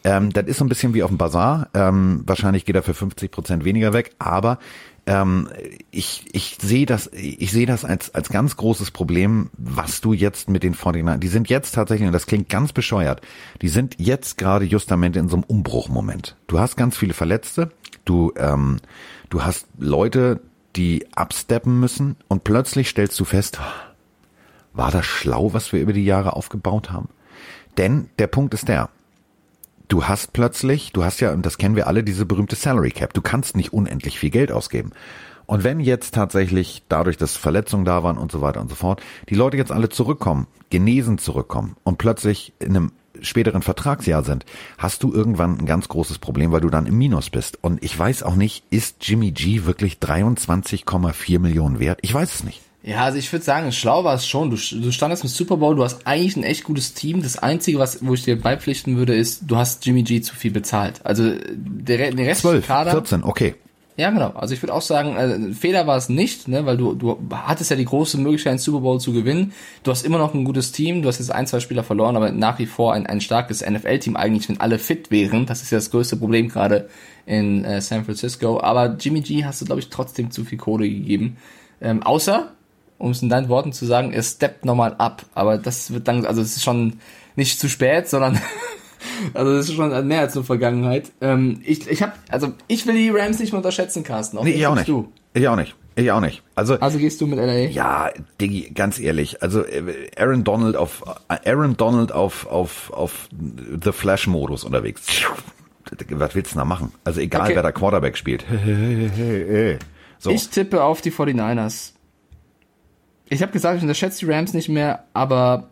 Ähm, das ist so ein bisschen wie auf dem Bazar. Ähm, wahrscheinlich geht er für 50 Prozent weniger weg, aber ähm, ich, ich sehe das, ich sehe das als, als ganz großes Problem, was du jetzt mit den 49 die sind jetzt tatsächlich, und das klingt ganz bescheuert, die sind jetzt gerade justamente in so einem Umbruchmoment. Du hast ganz viele Verletzte, du, ähm, du hast Leute, die absteppen müssen und plötzlich stellst du fest, war das schlau, was wir über die Jahre aufgebaut haben? Denn der Punkt ist der, du hast plötzlich, du hast ja, und das kennen wir alle, diese berühmte Salary Cap. Du kannst nicht unendlich viel Geld ausgeben. Und wenn jetzt tatsächlich dadurch, dass Verletzungen da waren und so weiter und so fort, die Leute jetzt alle zurückkommen, genesen zurückkommen und plötzlich in einem späteren Vertragsjahr sind, hast du irgendwann ein ganz großes Problem, weil du dann im Minus bist. Und ich weiß auch nicht, ist Jimmy G wirklich 23,4 Millionen wert? Ich weiß es nicht. Ja, also ich würde sagen, schlau war es schon. Du, du standest im Super Bowl, du hast eigentlich ein echt gutes Team. Das Einzige, was, wo ich dir beipflichten würde, ist, du hast Jimmy G zu viel bezahlt. Also der, der Rest 12, Kader. 14, okay. Ja, genau. Also ich würde auch sagen, äh, Fehler war es nicht, ne, weil du, du hattest ja die große Möglichkeit, einen Super Bowl zu gewinnen. Du hast immer noch ein gutes Team, du hast jetzt ein, zwei Spieler verloren, aber nach wie vor ein, ein starkes NFL-Team eigentlich, wenn alle fit wären. Das ist ja das größte Problem gerade in äh, San Francisco. Aber Jimmy G hast du, glaube ich, trotzdem zu viel Kohle gegeben. Ähm, außer um es in deinen Worten zu sagen, er steppt nochmal ab. Aber das wird dann, also es ist schon nicht zu spät, sondern also das ist schon mehr als nur Vergangenheit. Ähm, ich, ich hab, also ich will die Rams nicht mehr unterschätzen, Carsten. Nee, ich auch nicht. Du. Ich auch nicht. Ich auch nicht. Also, Also gehst du mit LA? ja, Diggi, ganz ehrlich. Also äh, Aaron Donald auf Aaron Donald auf auf auf The Flash Modus unterwegs. Was willst du da machen? Also egal Okay. wer da Quarterback spielt. So. Ich tippe auf die 49ers. Ich habe gesagt, ich unterschätze die Rams nicht mehr, aber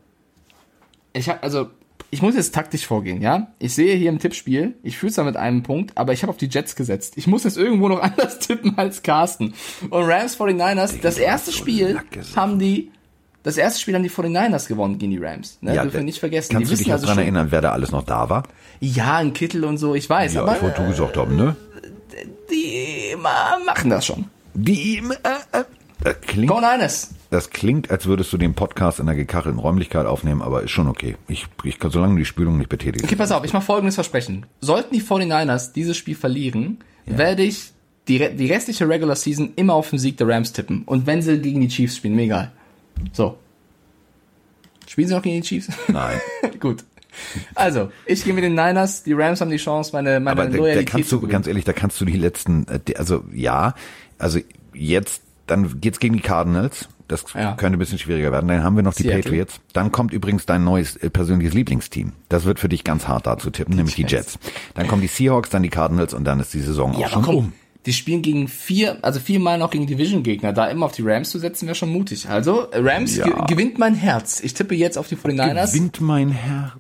ich habe also ich muss jetzt taktisch vorgehen, ja? Ich sehe hier im Tippspiel, ich fühle zwar mit einem Punkt, aber ich habe auf die Jets gesetzt. Ich muss jetzt irgendwo noch anders tippen als Carsten. Und Rams 49ers, das erste Spiel haben die das erste Spiel haben die 49ers gewonnen gegen die Rams. Ne? Dürfen wir nicht vergessen. Kannst die du dich also schon, erinnern, wer da alles noch da war? Ja, ein Kittel und so, ich weiß, Ja, aber ich wollte du gesagt haben, ne? die ma- machen das schon. Die äh, äh, das klingt, Go Niners! Das klingt, als würdest du den Podcast in einer gekachelten Räumlichkeit aufnehmen, aber ist schon okay. Ich, ich kann, solange die Spülung nicht betätigst. Okay, pass auf, ich mache folgendes Versprechen. Sollten die 49ers dieses Spiel verlieren, werde ich die, die restliche Regular Season immer auf den Sieg der Rams tippen. Und wenn sie gegen die Chiefs spielen, mir egal. So. Spielen sie noch gegen die Chiefs? Nein. Gut. Also, ich gehe mit den Niners, die Rams haben die Chance, meine, meine Aber da, da Loyalität kannst zu du, ganz ehrlich, da kannst du die letzten, äh, also ja, also jetzt, dann geht's gegen die Cardinals. Das Ja. könnte ein bisschen schwieriger werden. Dann haben wir noch die Seattle. Patriots. Dann kommt übrigens dein neues äh, persönliches Lieblingsteam. Das wird für dich ganz hart da zu tippen, nämlich die Jets. Jets. Dann kommen die Seahawks, dann die Cardinals und dann ist die Saison Ja, auch schon komm, um. die spielen gegen vier, also viermal noch gegen Division-Gegner. Da immer auf die Rams zu setzen, wäre schon mutig. Also, Rams Ja. ge gewinnt mein Herz. Ich tippe jetzt auf die 49ers. Gewinnt mein Herz.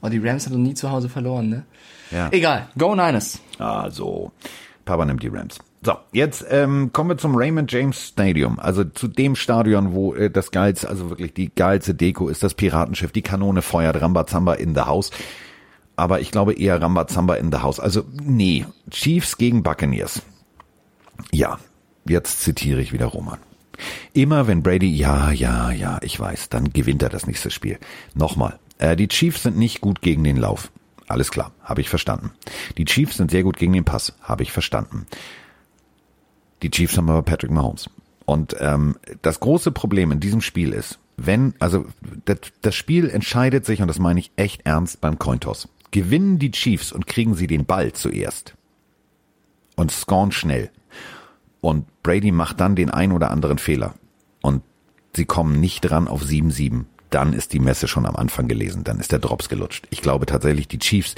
Oh, die Rams haben noch nie zu Hause verloren, ne? Ja. Egal, go Niners. Also, Papa nimmt die Rams. So, jetzt ähm, kommen wir zum Raymond James Stadium, also zu dem Stadion, wo äh, das geilste, also wirklich die geilste Deko ist, das Piratenschiff, die Kanone feuert, Rambazamba in the house. Aber ich glaube eher Rambazamba in the house. Also, nee, Chiefs gegen Buccaneers. Ja, jetzt zitiere ich wieder Roman. Immer wenn Brady, ja, ja, ja, ich weiß, dann gewinnt er das nächste Spiel. Nochmal, äh, die Chiefs sind nicht gut gegen den Lauf. Alles klar, habe ich verstanden. Die Chiefs sind sehr gut gegen den Pass, habe ich verstanden. Die Chiefs haben aber Patrick Mahomes. Und ähm, das große Problem in diesem Spiel ist, wenn, also das, das Spiel entscheidet sich, und das meine ich echt ernst beim Cointoss. Gewinnen die Chiefs und kriegen sie den Ball zuerst und scoren schnell. Und Brady macht dann den ein oder anderen Fehler. Und sie kommen nicht dran auf 7-7. Dann ist die Messe schon am Anfang gelesen. Dann ist der Drops gelutscht. Ich glaube tatsächlich, die Chiefs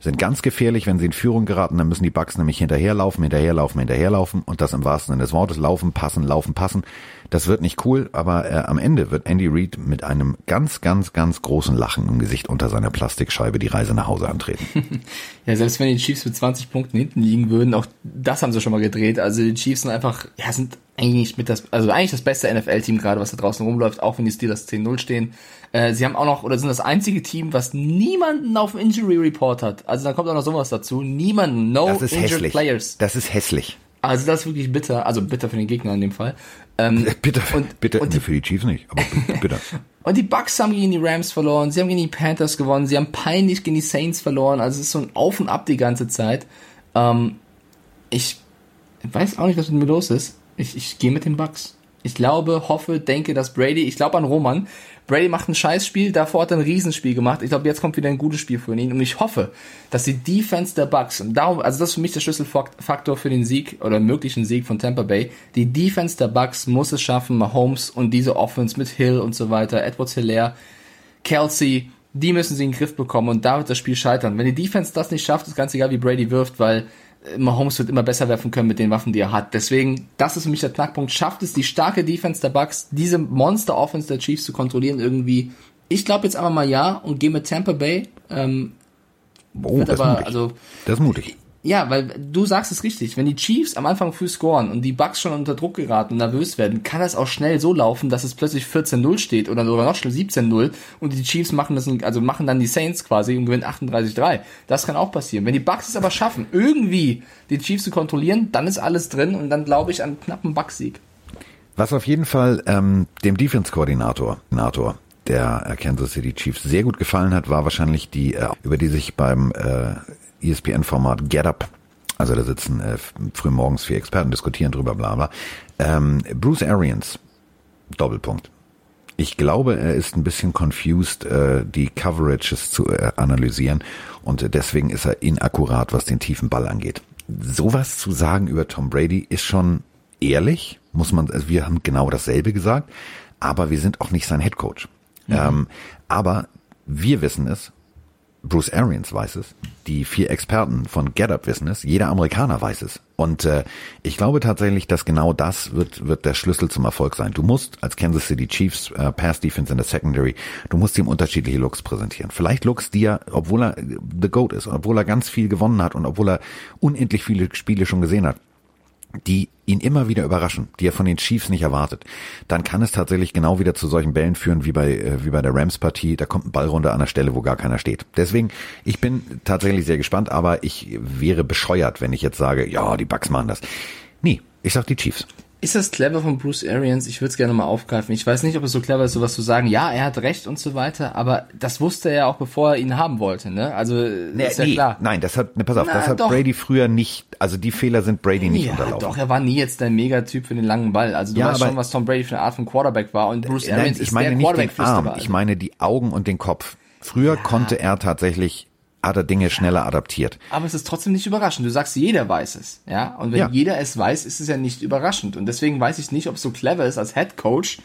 sind ganz gefährlich, wenn sie in Führung geraten. Dann müssen die Bucks nämlich hinterherlaufen, hinterherlaufen, hinterherlaufen. Und das im wahrsten Sinne des Wortes. Laufen, passen, laufen, passen. Das wird nicht cool, aber äh, am Ende wird Andy Reid mit einem ganz, ganz, ganz großen Lachen im Gesicht unter seiner Plastikscheibe die Reise nach Hause antreten. Ja, selbst wenn die Chiefs mit 20 Punkten hinten liegen würden, auch das haben sie schon mal gedreht. Also die Chiefs sind einfach, ja, sind eigentlich mit das, also eigentlich das beste NFL-Team gerade, was da draußen rumläuft, auch wenn die Steelers 10-0 stehen. Äh, sie haben auch noch, oder sind das einzige Team, was niemanden auf dem Injury Report hat. Also da kommt auch noch sowas dazu. Niemanden, no Das ist injured hässlich. players. Das ist hässlich. Also das ist wirklich bitter, also bitter für den Gegner in dem Fall. Ähm, Bitte, Und- bitte, und die- für die Chiefs nicht, aber bitte. Und die Bucks haben gegen die Rams verloren, sie haben gegen die Panthers gewonnen, sie haben peinlich gegen die Saints verloren. Also es ist so ein Auf und Ab die ganze Zeit. Ähm, ich weiß auch nicht, was mit mir los ist. Ich, ich gehe mit den Bucks. Ich glaube, hoffe, denke, dass Brady, ich glaube an Roman. Brady macht ein Scheißspiel, davor hat er ein Riesenspiel gemacht. Ich glaube, jetzt kommt wieder ein gutes Spiel für ihn. Und ich hoffe, dass die Defense der Bucks, und darum, also das ist für mich der Schlüsselfaktor für den Sieg oder möglichen Sieg von Tampa Bay. Die Defense der Bucks muss es schaffen, Mahomes und diese Offense mit Hill und so weiter, Edwards Hilaire, Kelsey, die müssen sie in den Griff bekommen und da wird das Spiel scheitern. Wenn die Defense das nicht schafft, ist ganz egal, wie Brady wirft, weil Mahomes wird immer besser werfen können mit den Waffen, die er hat. Deswegen, das ist für mich der Knackpunkt. Schafft es die starke Defense der Bucks, diese Monster-Offense der Chiefs zu kontrollieren irgendwie? Ich glaube jetzt aber mal ja und gehe mit Tampa Bay. Ähm, Oh, das ist aber, mutig. also, das ist mutig. Ja, weil du sagst es richtig. Wenn die Chiefs am Anfang früh scoren und die Bucks schon unter Druck geraten und nervös werden, kann das auch schnell so laufen, dass es plötzlich 14-0 steht oder, oder noch schlimmer 17-0 und die Chiefs machen das, also machen dann die Saints quasi und gewinnen 38-3. Das kann auch passieren. Wenn die Bucks es aber schaffen, irgendwie die Chiefs zu kontrollieren, dann ist alles drin und dann glaube ich an einen knappen Bucks-Sieg. Was auf jeden Fall ähm, dem Defense-Koordinator Koordinator der Kansas City Chiefs sehr gut gefallen hat, war wahrscheinlich die, äh, über die sich beim äh, ESPN-Format Get Up, also da sitzen äh, früh morgens vier Experten, diskutieren drüber, bla bla, ähm, Bruce Arians Doppelpunkt. Ich glaube, er ist ein bisschen confused, äh, die Coverages zu äh, analysieren und deswegen ist er inakkurat, was den tiefen Ball angeht. Sowas zu sagen über Tom Brady ist schon ehrlich, muss man, also wir haben genau dasselbe gesagt, aber wir sind auch nicht sein Head Coach. Mhm. Ähm, aber wir wissen es Bruce Arians weiß es, die vier Experten von GetUp wissen es, jeder Amerikaner weiß es. Und äh, ich glaube tatsächlich, dass genau das wird, wird der Schlüssel zum Erfolg sein. Du musst als Kansas City Chiefs äh, Pass Defense in der Secondary, du musst ihm unterschiedliche Looks präsentieren. Vielleicht Looks, die er, obwohl er the GOAT ist, obwohl er ganz viel gewonnen hat und obwohl er unendlich viele Spiele schon gesehen hat, die ihn immer wieder überraschen, die er von den Chiefs nicht erwartet, dann kann es tatsächlich genau wieder zu solchen Bällen führen wie bei äh, wie bei der Rams-Partie. Da kommt ein Ball an der Stelle, wo gar keiner steht. Deswegen, ich bin tatsächlich sehr gespannt, aber ich wäre bescheuert, wenn ich jetzt sage, ja, die Bucks machen das. Nee, ich sag die Chiefs. Ist das clever von Bruce Arians? Ich würde es gerne mal aufgreifen. Ich weiß nicht, ob es so clever ist, sowas zu sagen. Ja, er hat recht und so weiter, aber das wusste er ja auch, bevor er ihn haben wollte. Ne? Also nee, ist ja nee, klar. Nein, das hat, ne, pass auf, Na, das hat doch. Brady früher nicht. Also die Fehler sind Brady nicht ja, unterlaufen. Doch, er war nie jetzt der Megatyp für den langen Ball. Also du ja, weißt schon, was Tom Brady für eine Art von Quarterback war und Bruce Arians nein, ich meine ist der nicht den Arm, ich meine die Augen und den Kopf. Früher ja. konnte er tatsächlich hat er Dinge schneller adaptiert. Aber es ist trotzdem nicht überraschend. Du sagst, jeder weiß es, ja. Und wenn ja. jeder es weiß, ist es ja nicht überraschend. Und deswegen weiß ich nicht, ob es so clever ist als Head Coach.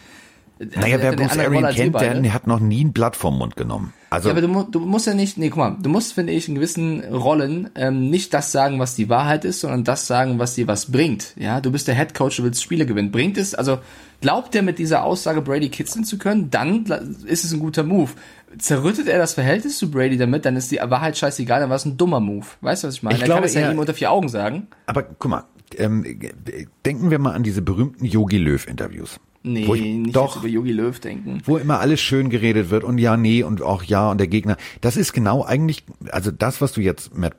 Naja, wer Bruce Arian kennt, der, der hat noch nie ein Blatt vom Mund genommen. Also ja, aber du, du musst ja nicht, nee, guck mal, du musst, finde ich, in gewissen Rollen ähm, nicht das sagen, was die Wahrheit ist, sondern das sagen, was dir was bringt. Ja, du bist der Head Coach, du willst Spiele gewinnen. Bringt es, also glaubt er mit dieser Aussage Brady kitzeln zu können, dann ist es ein guter Move zerrüttet er das Verhältnis zu Brady damit, dann ist die Wahrheit scheißegal, dann war es ein dummer Move. Weißt du, was ich meine? Ich er glaube, kann es ja ihm unter vier Augen sagen. Aber guck mal, ähm, denken wir mal an diese berühmten Yogi Löw Interviews. Nee, wo ich, nicht doch, über Yogi Löw denken. Wo immer alles schön geredet wird und ja, nee und auch ja und der Gegner. Das ist genau eigentlich, also das, was du jetzt, Matt,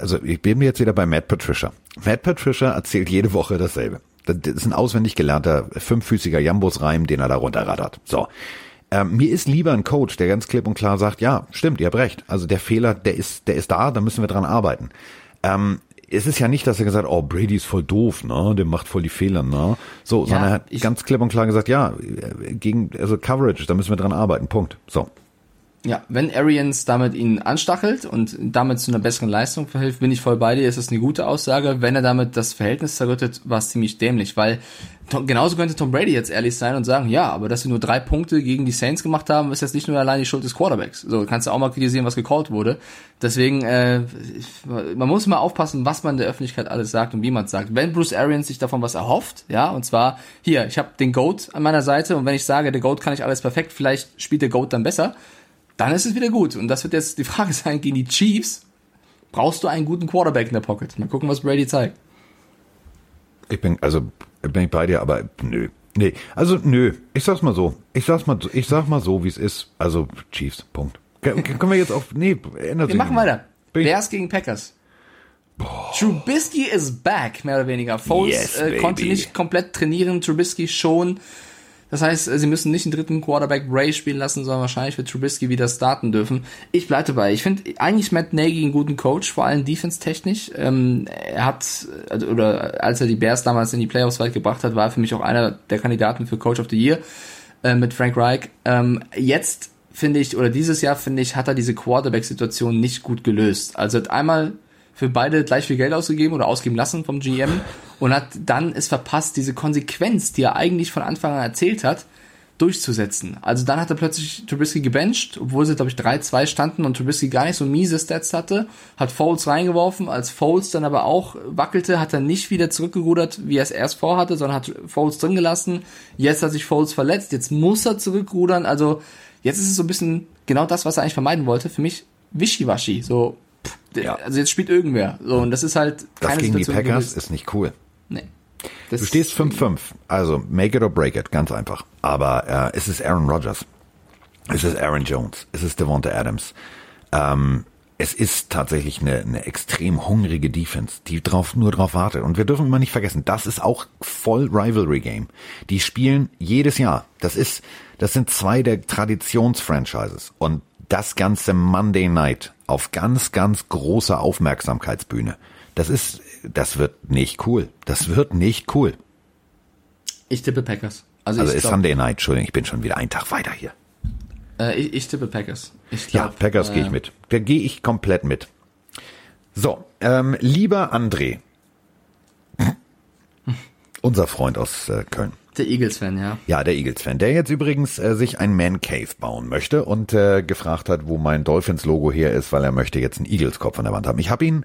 also ich bin jetzt wieder bei Matt Patricia. Matt Patricia erzählt jede Woche dasselbe. Das ist ein auswendig gelernter fünffüßiger Jambus-Reim, den er da runterraddert. So. Ähm, mir ist lieber ein Coach, der ganz klipp und klar sagt, ja, stimmt, ihr habt recht. Also der Fehler, der ist, der ist da, da müssen wir dran arbeiten. Ähm, es ist ja nicht, dass er gesagt, oh, Brady ist voll doof, ne, der macht voll die Fehler, ne, so, ja, sondern er hat ganz klipp und klar gesagt, ja, gegen, also Coverage, da müssen wir dran arbeiten, Punkt, so. Ja, wenn Arians damit ihn anstachelt und damit zu einer besseren Leistung verhilft, bin ich voll bei dir, ist das eine gute Aussage. Wenn er damit das Verhältnis zerrüttet, war es ziemlich dämlich, weil genauso könnte Tom Brady jetzt ehrlich sein und sagen, ja, aber dass wir nur drei Punkte gegen die Saints gemacht haben, ist jetzt nicht nur allein die Schuld des Quarterbacks. So, kannst du auch mal kritisieren, was gecallt wurde. Deswegen, äh, man muss mal aufpassen, was man der Öffentlichkeit alles sagt und wie man es sagt. Wenn Bruce Arians sich davon was erhofft, ja, und zwar, hier, ich habe den GOAT an meiner Seite und wenn ich sage, der GOAT kann ich alles perfekt, vielleicht spielt der GOAT dann besser, dann ist es wieder gut. Und das wird jetzt die Frage sein, gegen die Chiefs, brauchst du einen guten Quarterback in der Pocket? Mal gucken, was Brady zeigt. Ich bin, also, bin ich bei dir, aber nö. Nee, also nö. Ich sag's mal so. Ich sag's mal, ich sag mal so, wie es ist. Also Chiefs, Punkt. Können wir jetzt auf, nee, ändert Wir machen weiter. Bears gegen Packers. Boah. Trubisky is back, mehr oder weniger. Foles yes, äh, konnte nicht komplett trainieren, Trubisky schon. Das heißt, sie müssen nicht den dritten Quarterback Ray spielen lassen, sondern wahrscheinlich wird Trubisky wieder starten dürfen. Ich bleibe dabei. Ich finde eigentlich Matt Nagy einen guten Coach, vor allem defense-technisch. Ähm, er hat, also, oder als er die Bears damals in die Playoffs weit gebracht hat, war er für mich auch einer der Kandidaten für Coach of the Year äh, mit Frank Reich. Ähm, jetzt finde ich, oder dieses Jahr finde ich, hat er diese Quarterback-Situation nicht gut gelöst. Also hat einmal für beide gleich viel Geld ausgegeben oder ausgeben lassen vom GM und hat dann es verpasst, diese Konsequenz, die er eigentlich von Anfang an erzählt hat, durchzusetzen. Also dann hat er plötzlich Trubisky gebencht, obwohl sie, glaube ich, 3-2 standen und Trubisky gar nicht so miese Stats hatte, hat Foles reingeworfen, als Foles dann aber auch wackelte, hat er nicht wieder zurückgerudert, wie er es erst vorhatte, sondern hat Foles drin gelassen. Jetzt hat sich Foles verletzt, jetzt muss er zurückrudern, also jetzt ist es so ein bisschen genau das, was er eigentlich vermeiden wollte. Für mich wischiwaschi, so ja. also jetzt spielt irgendwer. So, und das ist halt keine Das gegen Situation, die Packers ist nicht cool. Das du stehst 5-5, also make it or break it, ganz einfach. Aber äh, es ist Aaron Rodgers, es ist Aaron Jones, es ist Devonta Adams. Ähm, es ist tatsächlich eine, eine extrem hungrige Defense, die drauf, nur drauf wartet. Und wir dürfen immer nicht vergessen, das ist auch voll Rivalry Game. Die spielen jedes Jahr. Das ist, das sind zwei der Traditionsfranchises. Und das ganze Monday Night auf ganz, ganz großer Aufmerksamkeitsbühne. Das ist, das wird nicht cool. Das wird nicht cool. Ich tippe Packers. Also, Also ist glaub, Sunday Night, Entschuldigung, ich bin schon wieder einen Tag weiter hier. äh, ich, ich tippe Packers. Ich Ja, glaub, Packers äh, gehe ich mit. Da gehe ich komplett mit. So, ähm, lieber André, unser Freund aus äh, Köln. Der Eagles-Fan, ja. Ja, der Eagles-Fan, der jetzt übrigens äh, sich ein Man Cave bauen möchte und äh, gefragt hat, wo mein Dolphins-Logo her ist, weil er möchte jetzt einen Eagles-Kopf an der Wand haben. Ich habe ihn,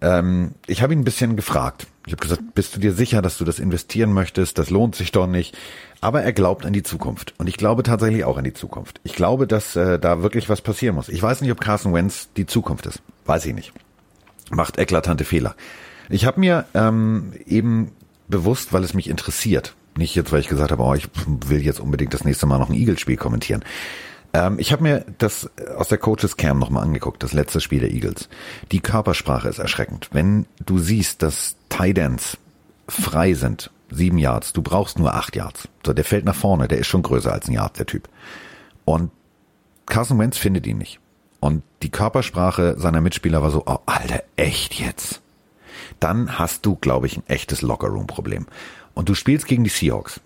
ähm, ich habe ihn ein bisschen gefragt. Ich habe gesagt, bist du dir sicher, dass du das investieren möchtest? Das lohnt sich doch nicht. Aber er glaubt an die Zukunft und ich glaube tatsächlich auch an die Zukunft. Ich glaube, dass äh, da wirklich was passieren muss. Ich weiß nicht, ob Carson Wentz die Zukunft ist. Weiß ich nicht. Macht eklatante Fehler. Ich habe mir ähm, eben bewusst, weil es mich interessiert, nicht jetzt, weil ich gesagt habe, oh, ich will jetzt unbedingt das nächste Mal noch ein Eagles-Spiel kommentieren. Ähm, ich habe mir das aus der Coaches Cam nochmal angeguckt, das letzte Spiel der Eagles. Die Körpersprache ist erschreckend. Wenn du siehst, dass Ends frei sind, sieben Yards, du brauchst nur acht Yards. So, der fällt nach vorne, der ist schon größer als ein Yard, der Typ. Und Carson Wentz findet ihn nicht. Und die Körpersprache seiner Mitspieler war so, oh, Alter, echt jetzt? Dann hast du, glaube ich, ein echtes Lockerroom-Problem. Und du spielst gegen die Seahawks.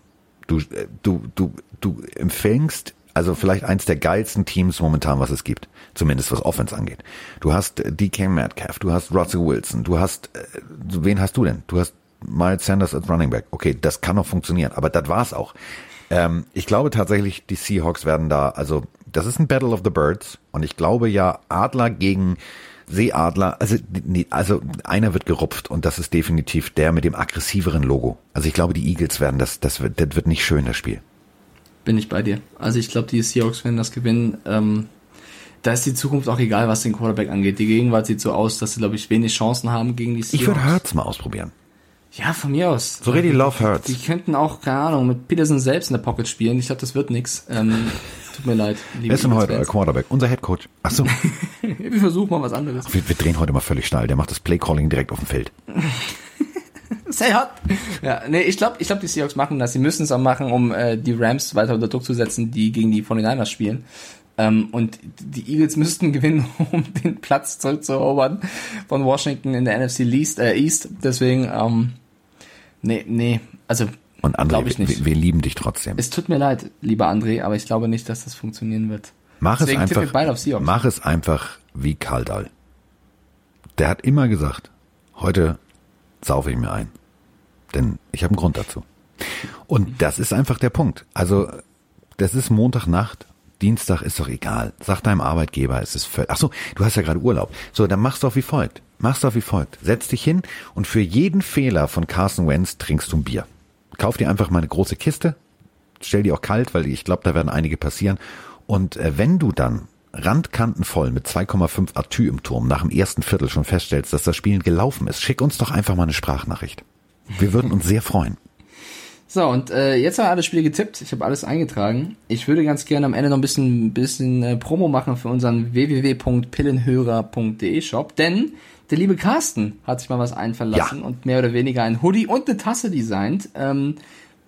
Du, äh, du, du, du empfängst also vielleicht eins der geilsten Teams momentan, was es gibt. Zumindest was Offense angeht. Du hast äh, DK Metcalf, du hast Russell Wilson, du hast, äh, wen hast du denn? Du hast Miles Sanders als Running Back. Okay, das kann noch funktionieren, aber das war's auch. Ähm, ich glaube tatsächlich, die Seahawks werden da, also das ist ein Battle of the Birds und ich glaube ja, Adler gegen Seeadler, also, nee, also einer wird gerupft und das ist definitiv der mit dem aggressiveren Logo. Also ich glaube, die Eagles werden das, das wird, das wird nicht schön, das Spiel. Bin ich bei dir. Also ich glaube, die Seahawks werden das gewinnen. Ähm, da ist die Zukunft auch egal, was den Quarterback angeht. Die Gegenwart sieht so aus, dass sie, glaube ich, wenig Chancen haben gegen die Seahawks. Ich würde Hurts mal ausprobieren. Ja, von mir aus. So richtig Love Hurts. Die könnten auch, keine Ahnung, mit Peterson selbst in der Pocket spielen. Ich glaube, das wird nix. Ähm, tut mir leid. Wer ist denn heute euer. Quarterback? Unser Head Coach. Ach so, Wir versuchen mal was anderes. wir, wir drehen heute mal völlig steil. Der macht das Playcalling direkt auf dem Feld. Say hot. Ja, nee, ich glaube, ich glaub, die Seahawks machen das. Sie müssen es auch machen, um äh, die Rams weiter unter Druck zu setzen, die gegen die 49ers spielen. Ähm, und die Eagles müssten gewinnen, um den Platz zurückzuerobern von Washington in der NFC East. Äh, East. Deswegen, ähm, nee, nee, also Und André, glaube ich nicht. Wir, wir lieben dich trotzdem. es tut mir leid, lieber André, aber ich glaube nicht, dass das funktionieren wird. Mach es Deswegen einfach, beide auf Seahawks. mach es einfach wie Kaldal. Der hat immer gesagt, heute saufe ich mir ein. Denn ich habe einen Grund dazu. Und das ist einfach der Punkt. Also, das ist Montagnacht. Dienstag ist doch egal. Sag deinem Arbeitgeber, es ist völlig. Ach so, du hast ja gerade Urlaub. So, dann mach's doch wie folgt. Mach's doch wie folgt. Setz dich hin und für jeden Fehler von Carson Wentz trinkst du ein Bier. Kauf dir einfach mal eine große Kiste, stell die auch kalt, weil ich glaube, da werden einige passieren. Und äh, wenn du dann randkantenvoll mit 2,5 Atü im Turm nach dem ersten Viertel schon feststellst, dass das Spiel gelaufen ist, schick uns doch einfach mal eine Sprachnachricht. Wir würden uns sehr freuen. So, und äh, jetzt haben wir alle Spiele getippt. Ich habe alles eingetragen. Ich würde ganz gerne am Ende noch ein bisschen, bisschen äh, Promo machen für unseren www.pillenhörer.de Shop, denn der liebe Carsten hat sich mal was einfallen lassen Ja. und mehr oder weniger ein Hoodie und eine Tasse designt. Ähm,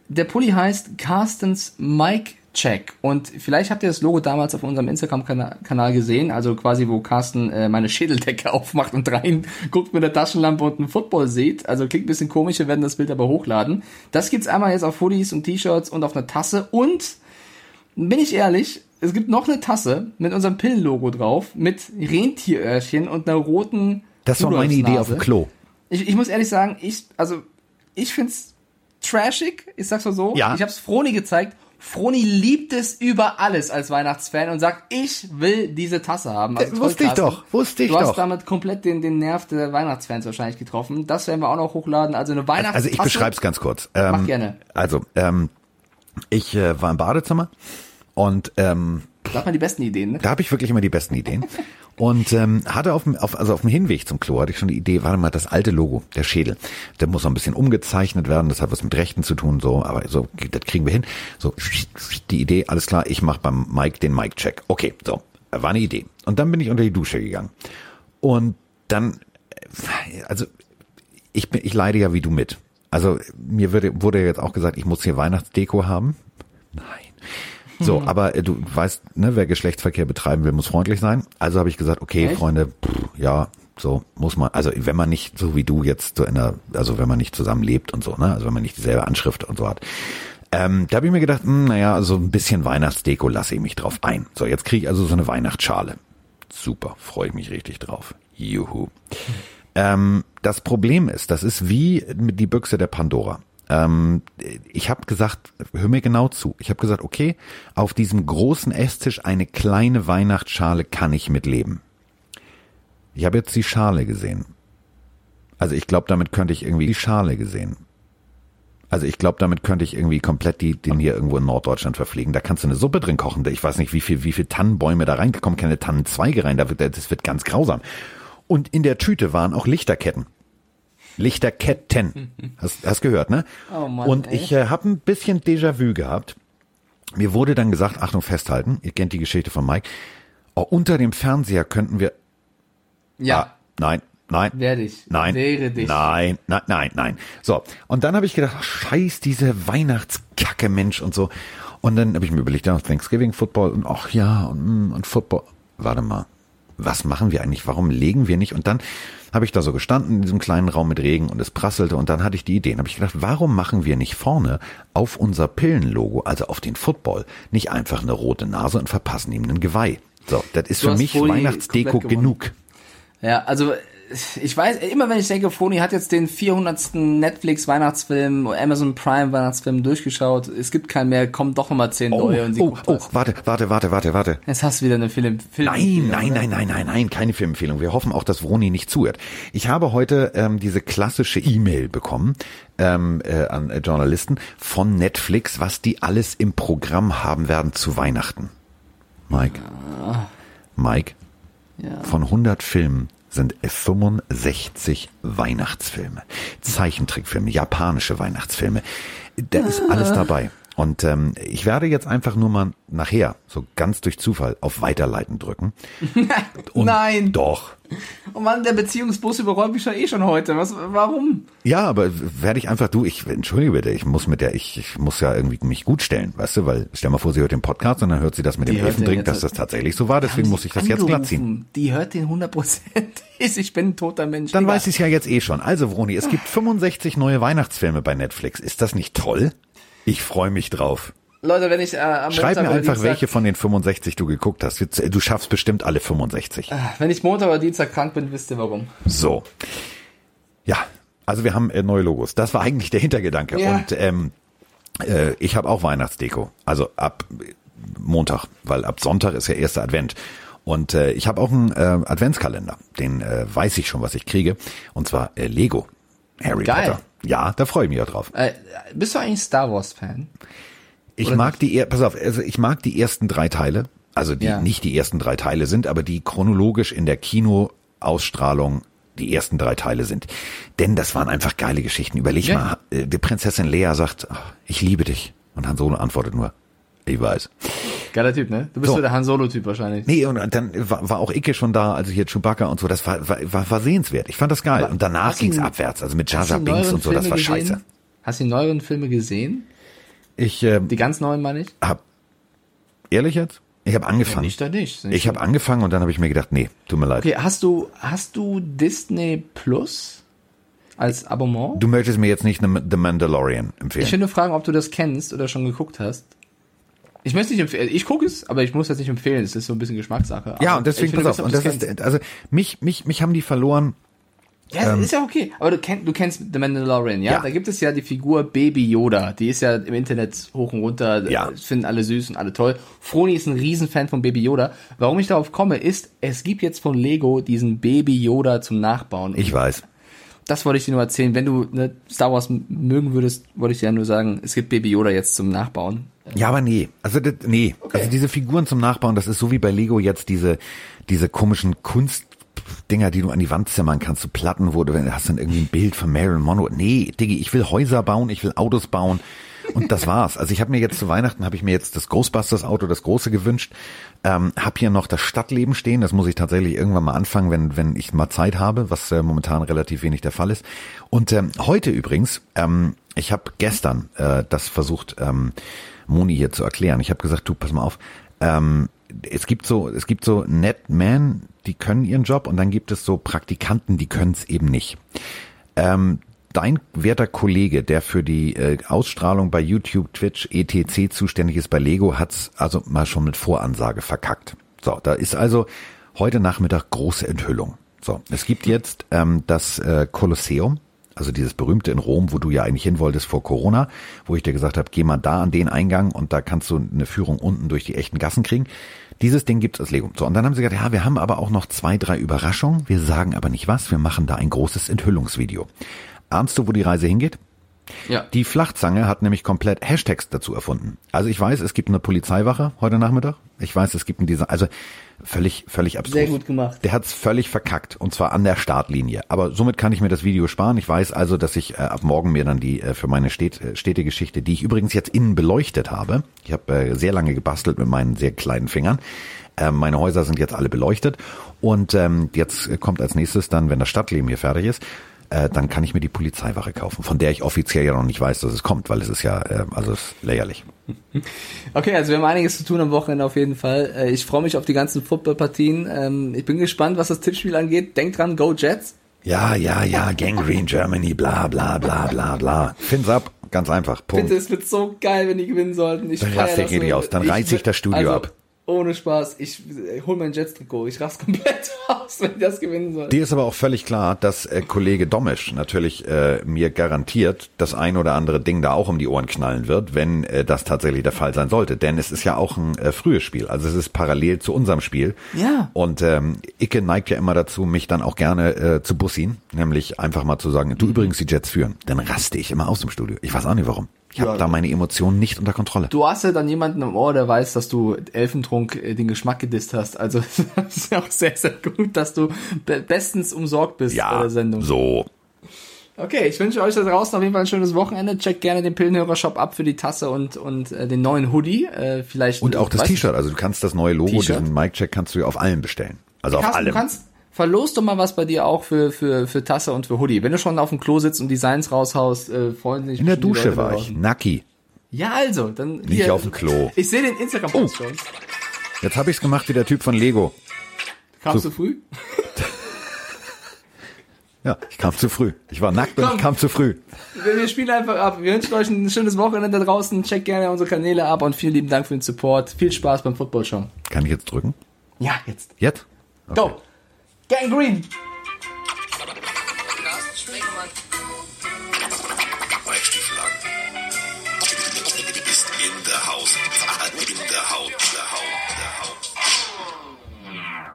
der Pulli heißt Carstens Mic Check und vielleicht habt ihr das Logo damals auf unserem Instagram-Kanal gesehen, also quasi wo Carsten äh, meine Schädeldecke aufmacht und rein guckt mit der Taschenlampe und einen Football sieht. Also klingt ein bisschen komisch, wir werden das Bild aber hochladen. Das gibt's einmal jetzt auf Hoodies und T-Shirts und auf einer Tasse und bin ich ehrlich, es gibt noch eine Tasse mit unserem Pillenlogo drauf, mit Rentieröhrchen und einer roten Das war meine Idee auf dem. Klo. Ich, ich muss ehrlich sagen, ich, also, ich find's trashig, ich sag's mal so. Ja. Ich hab's Froni gezeigt. Froni liebt es über alles als Weihnachtsfan und sagt, ich will diese Tasse haben. Also Äh, wusste ich doch, wusste ich du doch. hast damit komplett den, den Nerv der Weihnachtsfans wahrscheinlich getroffen. Das werden wir auch noch hochladen. Also eine Weihnachtstasse. Also ich beschreib's ganz kurz. Ähm, Mach gerne. Also, ähm, ich äh, war im Badezimmer und ähm, Da hat man die besten Ideen, ne? da habe ich wirklich immer die besten Ideen. Und ähm, hatte auf dem, auf, also auf dem Hinweg zum Klo hatte ich schon die Idee, warte mal, das alte Logo, der Schädel, der muss noch ein bisschen umgezeichnet werden, das hat was mit Rechten zu tun, so, aber so, das kriegen wir hin. So, die Idee, alles klar, ich mache beim Mike den Mike-Check. Okay, so, war eine Idee. Und dann bin ich unter die Dusche gegangen. Und dann, äh, also ich, bin, ich leide ja wie du mit. Also mir würde, wurde jetzt auch gesagt, ich muss hier Weihnachtsdeko haben. Nein. So, aber äh, du weißt, ne, wer Geschlechtsverkehr betreiben will, muss freundlich sein. Also habe ich gesagt, okay, Echt? Freunde, pff, ja, so muss man, also wenn man nicht so wie du jetzt so in der, also wenn man nicht zusammen lebt und so, ne, also wenn man nicht dieselbe Anschrift und so hat. Ähm, da habe ich mir gedacht, mh, naja, so ein bisschen Weihnachtsdeko lasse ich mich drauf ein. So, jetzt kriege ich also so eine Weihnachtsschale. Super, freue ich mich richtig drauf. Juhu. Ähm, das Problem ist, das ist wie mit die Büchse der Pandora. Ähm, ich habe gesagt, hör mir genau zu. Ich habe gesagt, okay, auf diesem großen Esstisch eine kleine Weihnachtsschale kann ich mitleben. Ich habe jetzt die Schale gesehen. Also ich glaube, damit könnte ich irgendwie die Schale gesehen. Also ich glaube, damit könnte ich irgendwie komplett die, den hier irgendwo in Norddeutschland verpflegen. Da kannst du eine Suppe drin kochen. Ich weiß nicht, wie viel, wie viel Tannenbäume da reinkommen, keine Tannenzweige rein. Da wird, das wird ganz grausam. Und in der Tüte waren auch Lichterketten. Lichterketten. Hast, hast gehört, ne? Oh Mann, Und ey. ich äh, habe ein bisschen Déjà-vu gehabt. Mir wurde dann gesagt, Achtung, festhalten, ihr kennt die Geschichte von Mike. Oh, unter dem Fernseher könnten wir. Ja, Ah, nein, nein. werde ich. Nein, Wäre dich. nein, nein, nein, nein. So, und dann habe ich gedacht, ach, scheiß diese Weihnachtskacke, Mensch und so. Und dann habe ich mir überlegt, ja, Thanksgiving, Football und ach ja, und, mm, und Football. Warte mal, was machen wir eigentlich? Warum legen wir nicht? Und dann habe ich da so gestanden in diesem kleinen Raum mit Regen und es prasselte und dann hatte ich die Idee. Habe ich gedacht, warum machen wir nicht vorne auf unser Pillenlogo, also auf den Football, nicht einfach eine rote Nase und verpassen ihm einen Geweih? So, das ist Du für mich Weihnachtsdeko genug. Ja, also ich weiß, immer wenn ich denke, Foni hat jetzt den 400. Netflix Weihnachtsfilm, Amazon Prime Weihnachtsfilm durchgeschaut, es gibt keinen mehr, kommen doch nochmal zehn Oh, neue und sie oh, oh, was. warte, warte, warte, warte, warte. Jetzt hast du wieder eine Film. Film Nein, nein, nein, nein, nein, nein, keine Filmempfehlung. Wir hoffen auch, dass Vroni nicht zuhört. Ich habe heute ähm, diese klassische E-Mail bekommen ähm, äh, an äh, Journalisten von Netflix, was die alles im Programm haben werden zu Weihnachten. Mike, Mike, Ja. von 100 Filmen sind es 65 Weihnachtsfilme, Zeichentrickfilme, japanische Weihnachtsfilme. Da ist alles dabei. Und ähm, ich werde jetzt einfach nur mal nachher, so ganz durch Zufall, auf Weiterleiten drücken. Und Nein. Doch. Oh Mann, der Beziehungsbus überräumt mich ja eh schon heute. Was, warum? Ja, aber werde ich einfach du, ich entschuldige bitte, ich muss mit der, ich, ich muss ja irgendwie mich gut stellen, weißt du, weil stell mal vor, sie hört den Podcast und dann hört sie das mit dem Elfendrink, dass jetzt- das tatsächlich so war, deswegen muss ich das jetzt glatt ziehen. angerufen? Die hört den 100%. Ich bin ein toter Mensch. Dann Egal. weiß ich es ja jetzt eh schon. Also, Vroni, es gibt 65 neue Weihnachtsfilme bei Netflix. Ist das nicht toll? Ich freue mich drauf. Leute, wenn ich äh, am Schreib Montag mir einfach, Dienstag, welche von den 65 du geguckt hast. Du schaffst bestimmt alle 65. Wenn ich Montag oder Dienstag krank bin, wisst ihr warum. So. Ja, also wir haben äh, neue Logos. Das war eigentlich der Hintergedanke. Ja. Und ähm, äh, ich habe auch Weihnachtsdeko. Also ab äh, Montag, weil ab Sonntag ist ja erster Advent. Und äh, ich habe auch einen äh, Adventskalender. Den äh, weiß ich schon, was ich kriege. Und zwar äh, Lego. Harry Geil. Potter. Ja, da freue ich mich ja drauf. Äh, bist du eigentlich Star Wars Fan? Ich Oder mag die, er- pass auf, also ich mag die ersten drei Teile, also die Ja. nicht die ersten drei Teile sind, aber die chronologisch in der Kinoausstrahlung die ersten drei Teile sind. Denn das waren einfach geile Geschichten. Überleg Ja. mal, äh, die Prinzessin Lea sagt, ach, ich liebe dich. Und Han Solo antwortet nur, ich weiß. Geiler Typ, ne? Du bist So. so der Han Solo-Typ wahrscheinlich. Nee, und dann war, war auch Icke schon da, also hier Chewbacca und so, das war, war, war, war sehenswert. Ich fand das geil. Und danach du ging's ihn- abwärts, also mit Jar Jar du Binks und so, das war gesehen? scheiße. Hast du die neueren Filme gesehen? Ich äh, Die ganz neuen meine ich? hab, ehrlich jetzt? Ich habe angefangen. Nicht da nicht. Ich habe angefangen und dann habe ich mir gedacht, nee, tut mir leid. Okay, hast du, hast du Disney Plus als Abonnement? Du möchtest mir jetzt nicht The Mandalorian empfehlen. Ich will nur fragen, ob du das kennst oder schon geguckt hast. Ich möchte nicht empfehlen, ich gucke es, aber ich muss das nicht empfehlen, es ist so ein bisschen Geschmackssache. ja, und deswegen pass auf. Und das ist, also mich, mich, mich haben die verloren. Ja, ist ja okay. Aber du, kenn, du kennst The Mandalorian, ja? Ja. Da gibt es ja die Figur Baby Yoda. Die ist ja im Internet hoch und runter. Ja. Das Finden alle süß und alle toll. Froni ist ein Riesenfan von Baby Yoda. Warum ich darauf komme, ist, es gibt jetzt von Lego diesen Baby Yoda zum Nachbauen. Ich weiß. Das wollte ich dir nur erzählen. Wenn du ne, Star Wars mögen würdest, wollte ich dir ja nur sagen, es gibt Baby Yoda jetzt zum Nachbauen. Ja, aber nee. Also das, nee. Also diese Figuren zum Nachbauen, das ist so wie bei Lego jetzt diese diese komischen Kunstdinger, die du an die Wand zimmern kannst, so Platten, wo du hast dann irgendwie ein Bild von Marilyn Monroe. Nee, Diggi, ich will Häuser bauen, ich will Autos bauen. Und das war's. Also ich habe mir jetzt zu Weihnachten habe ich mir jetzt das Ghostbusters Auto, das große gewünscht. Ähm, hab hier noch das Stadtleben stehen. Das muss ich tatsächlich irgendwann mal anfangen, wenn wenn ich mal Zeit habe, was äh, momentan relativ wenig der Fall ist. Und ähm, heute übrigens, ähm, ich habe gestern äh, das versucht, ähm, Moni hier zu erklären. Ich habe gesagt, du pass mal auf. Ähm, es gibt so es gibt so Netmen, die können ihren Job und dann gibt es so Praktikanten, die können es eben nicht. Ähm, dein werter Kollege, der für die äh, Ausstrahlung bei YouTube, Twitch, etc. zuständig ist bei Lego, hat's also mal schon mit Voransage verkackt. So, da ist also heute Nachmittag große Enthüllung. So, es gibt jetzt ähm, das äh, Kolosseum, also dieses berühmte in Rom, wo du ja eigentlich hin wolltest vor Corona, wo ich dir gesagt habe, geh mal da an den Eingang und da kannst du eine Führung unten durch die echten Gassen kriegen. Dieses Ding gibt's als Lego. So, und dann haben sie gesagt, ja, wir haben aber auch noch zwei, drei Überraschungen. Wir sagen aber nicht was. Wir machen da ein großes Enthüllungsvideo. Ahnst du, wo die Reise hingeht? Ja. Die Flachzange hat nämlich komplett Hashtags dazu erfunden. Also ich weiß, es gibt eine Polizeiwache heute Nachmittag. Ich weiß, es gibt einen Design, also völlig, völlig abstrus. Sehr gut gemacht. Der hat's völlig verkackt und zwar an der Startlinie. Aber somit kann ich mir das Video sparen. Ich weiß also, dass ich äh, ab morgen mir dann die äh, für meine Städt, äh, Städtegeschichte, die ich übrigens jetzt innen beleuchtet habe. Ich habe äh, sehr lange gebastelt mit meinen sehr kleinen Fingern. Ähm, meine Häuser sind jetzt alle beleuchtet und ähm, jetzt kommt als nächstes dann, wenn das Stadtleben hier fertig ist, äh, dann kann ich mir die Polizeiwache kaufen, von der ich offiziell ja noch nicht weiß, dass es kommt, weil es ist ja, äh, also es ist lächerlich. Okay, also wir haben einiges zu tun am Wochenende auf jeden Fall. Äh, Ich freue mich auf die ganzen Footballpartien. Ähm, Ich bin gespannt, was das Tippspiel angeht. Denkt dran, Go Jets. Ja, ja, ja, Gangrene Germany, bla bla bla bla bla. Fins ab, ganz einfach. Punkt. Bitte, es wird so geil, wenn die gewinnen sollten. Ich Dann raste ich das richtig so. aus. Dann reiß ich das Studio also, ab. Ohne Spaß. Ich äh, hol mein Jets-Trikot. Ich raste komplett aus, wenn die das gewinnen sollten. Dir ist aber auch völlig klar, dass äh, Kollege Domisch natürlich äh, mir garantiert das ein oder andere Ding da auch um die Ohren knallen wird, wenn äh, das tatsächlich der Fall sein sollte. Denn es ist ja auch ein äh, frühes Spiel. Also es ist parallel zu unserem Spiel. Ja. Und ähm, Icke neigt ja immer dazu, mich dann auch gerne äh, zu bussin. Nämlich einfach mal zu sagen, du übrigens die Jets führen. Dann raste ich immer aus dem Studio. Ich weiß auch nicht warum. Ich habe Ja. da meine Emotionen nicht unter Kontrolle. Du hast ja dann jemanden im Ohr, der weiß, dass du Elfentrunk äh, den Geschmack gedisst hast. Also das ist ja auch sehr, sehr gut, dass du be bestens umsorgt bist bei der Sendung. so. Okay, ich wünsche euch da draußen auf jeden Fall ein schönes Wochenende. Checkt gerne den Pillenhörer-Shop ab für die Tasse und, und äh, den neuen Hoodie. Äh, vielleicht Und auch das T-Shirt. Also du kannst das neue Logo, diesen Mic-Check kannst du ja auf allen bestellen. Also auf Carsten, allem. du kannst, verlost doch mal was bei dir auch für, für, für Tasse und für Hoodie. Wenn du schon auf dem Klo sitzt und Designs raushaust, äh, freuen sich In der Dusche war ich. Nacki. Ja, also, dann. Nicht auf dem Klo. Ich sehe den Instagram-Post Oh. schon. Jetzt habe ich's gemacht wie der Typ von Lego. Kamst So. du früh? Ja, ich kam zu früh. Ich war nackt und Komm. ich kam zu früh. Wir, wir spielen einfach ab. Wir wünschen euch ein schönes Wochenende da draußen. Checkt gerne unsere Kanäle ab und vielen lieben Dank für den Support. Viel Spaß beim Football Show. Kann ich jetzt drücken? Ja, jetzt. Jetzt? Go! Gang Green!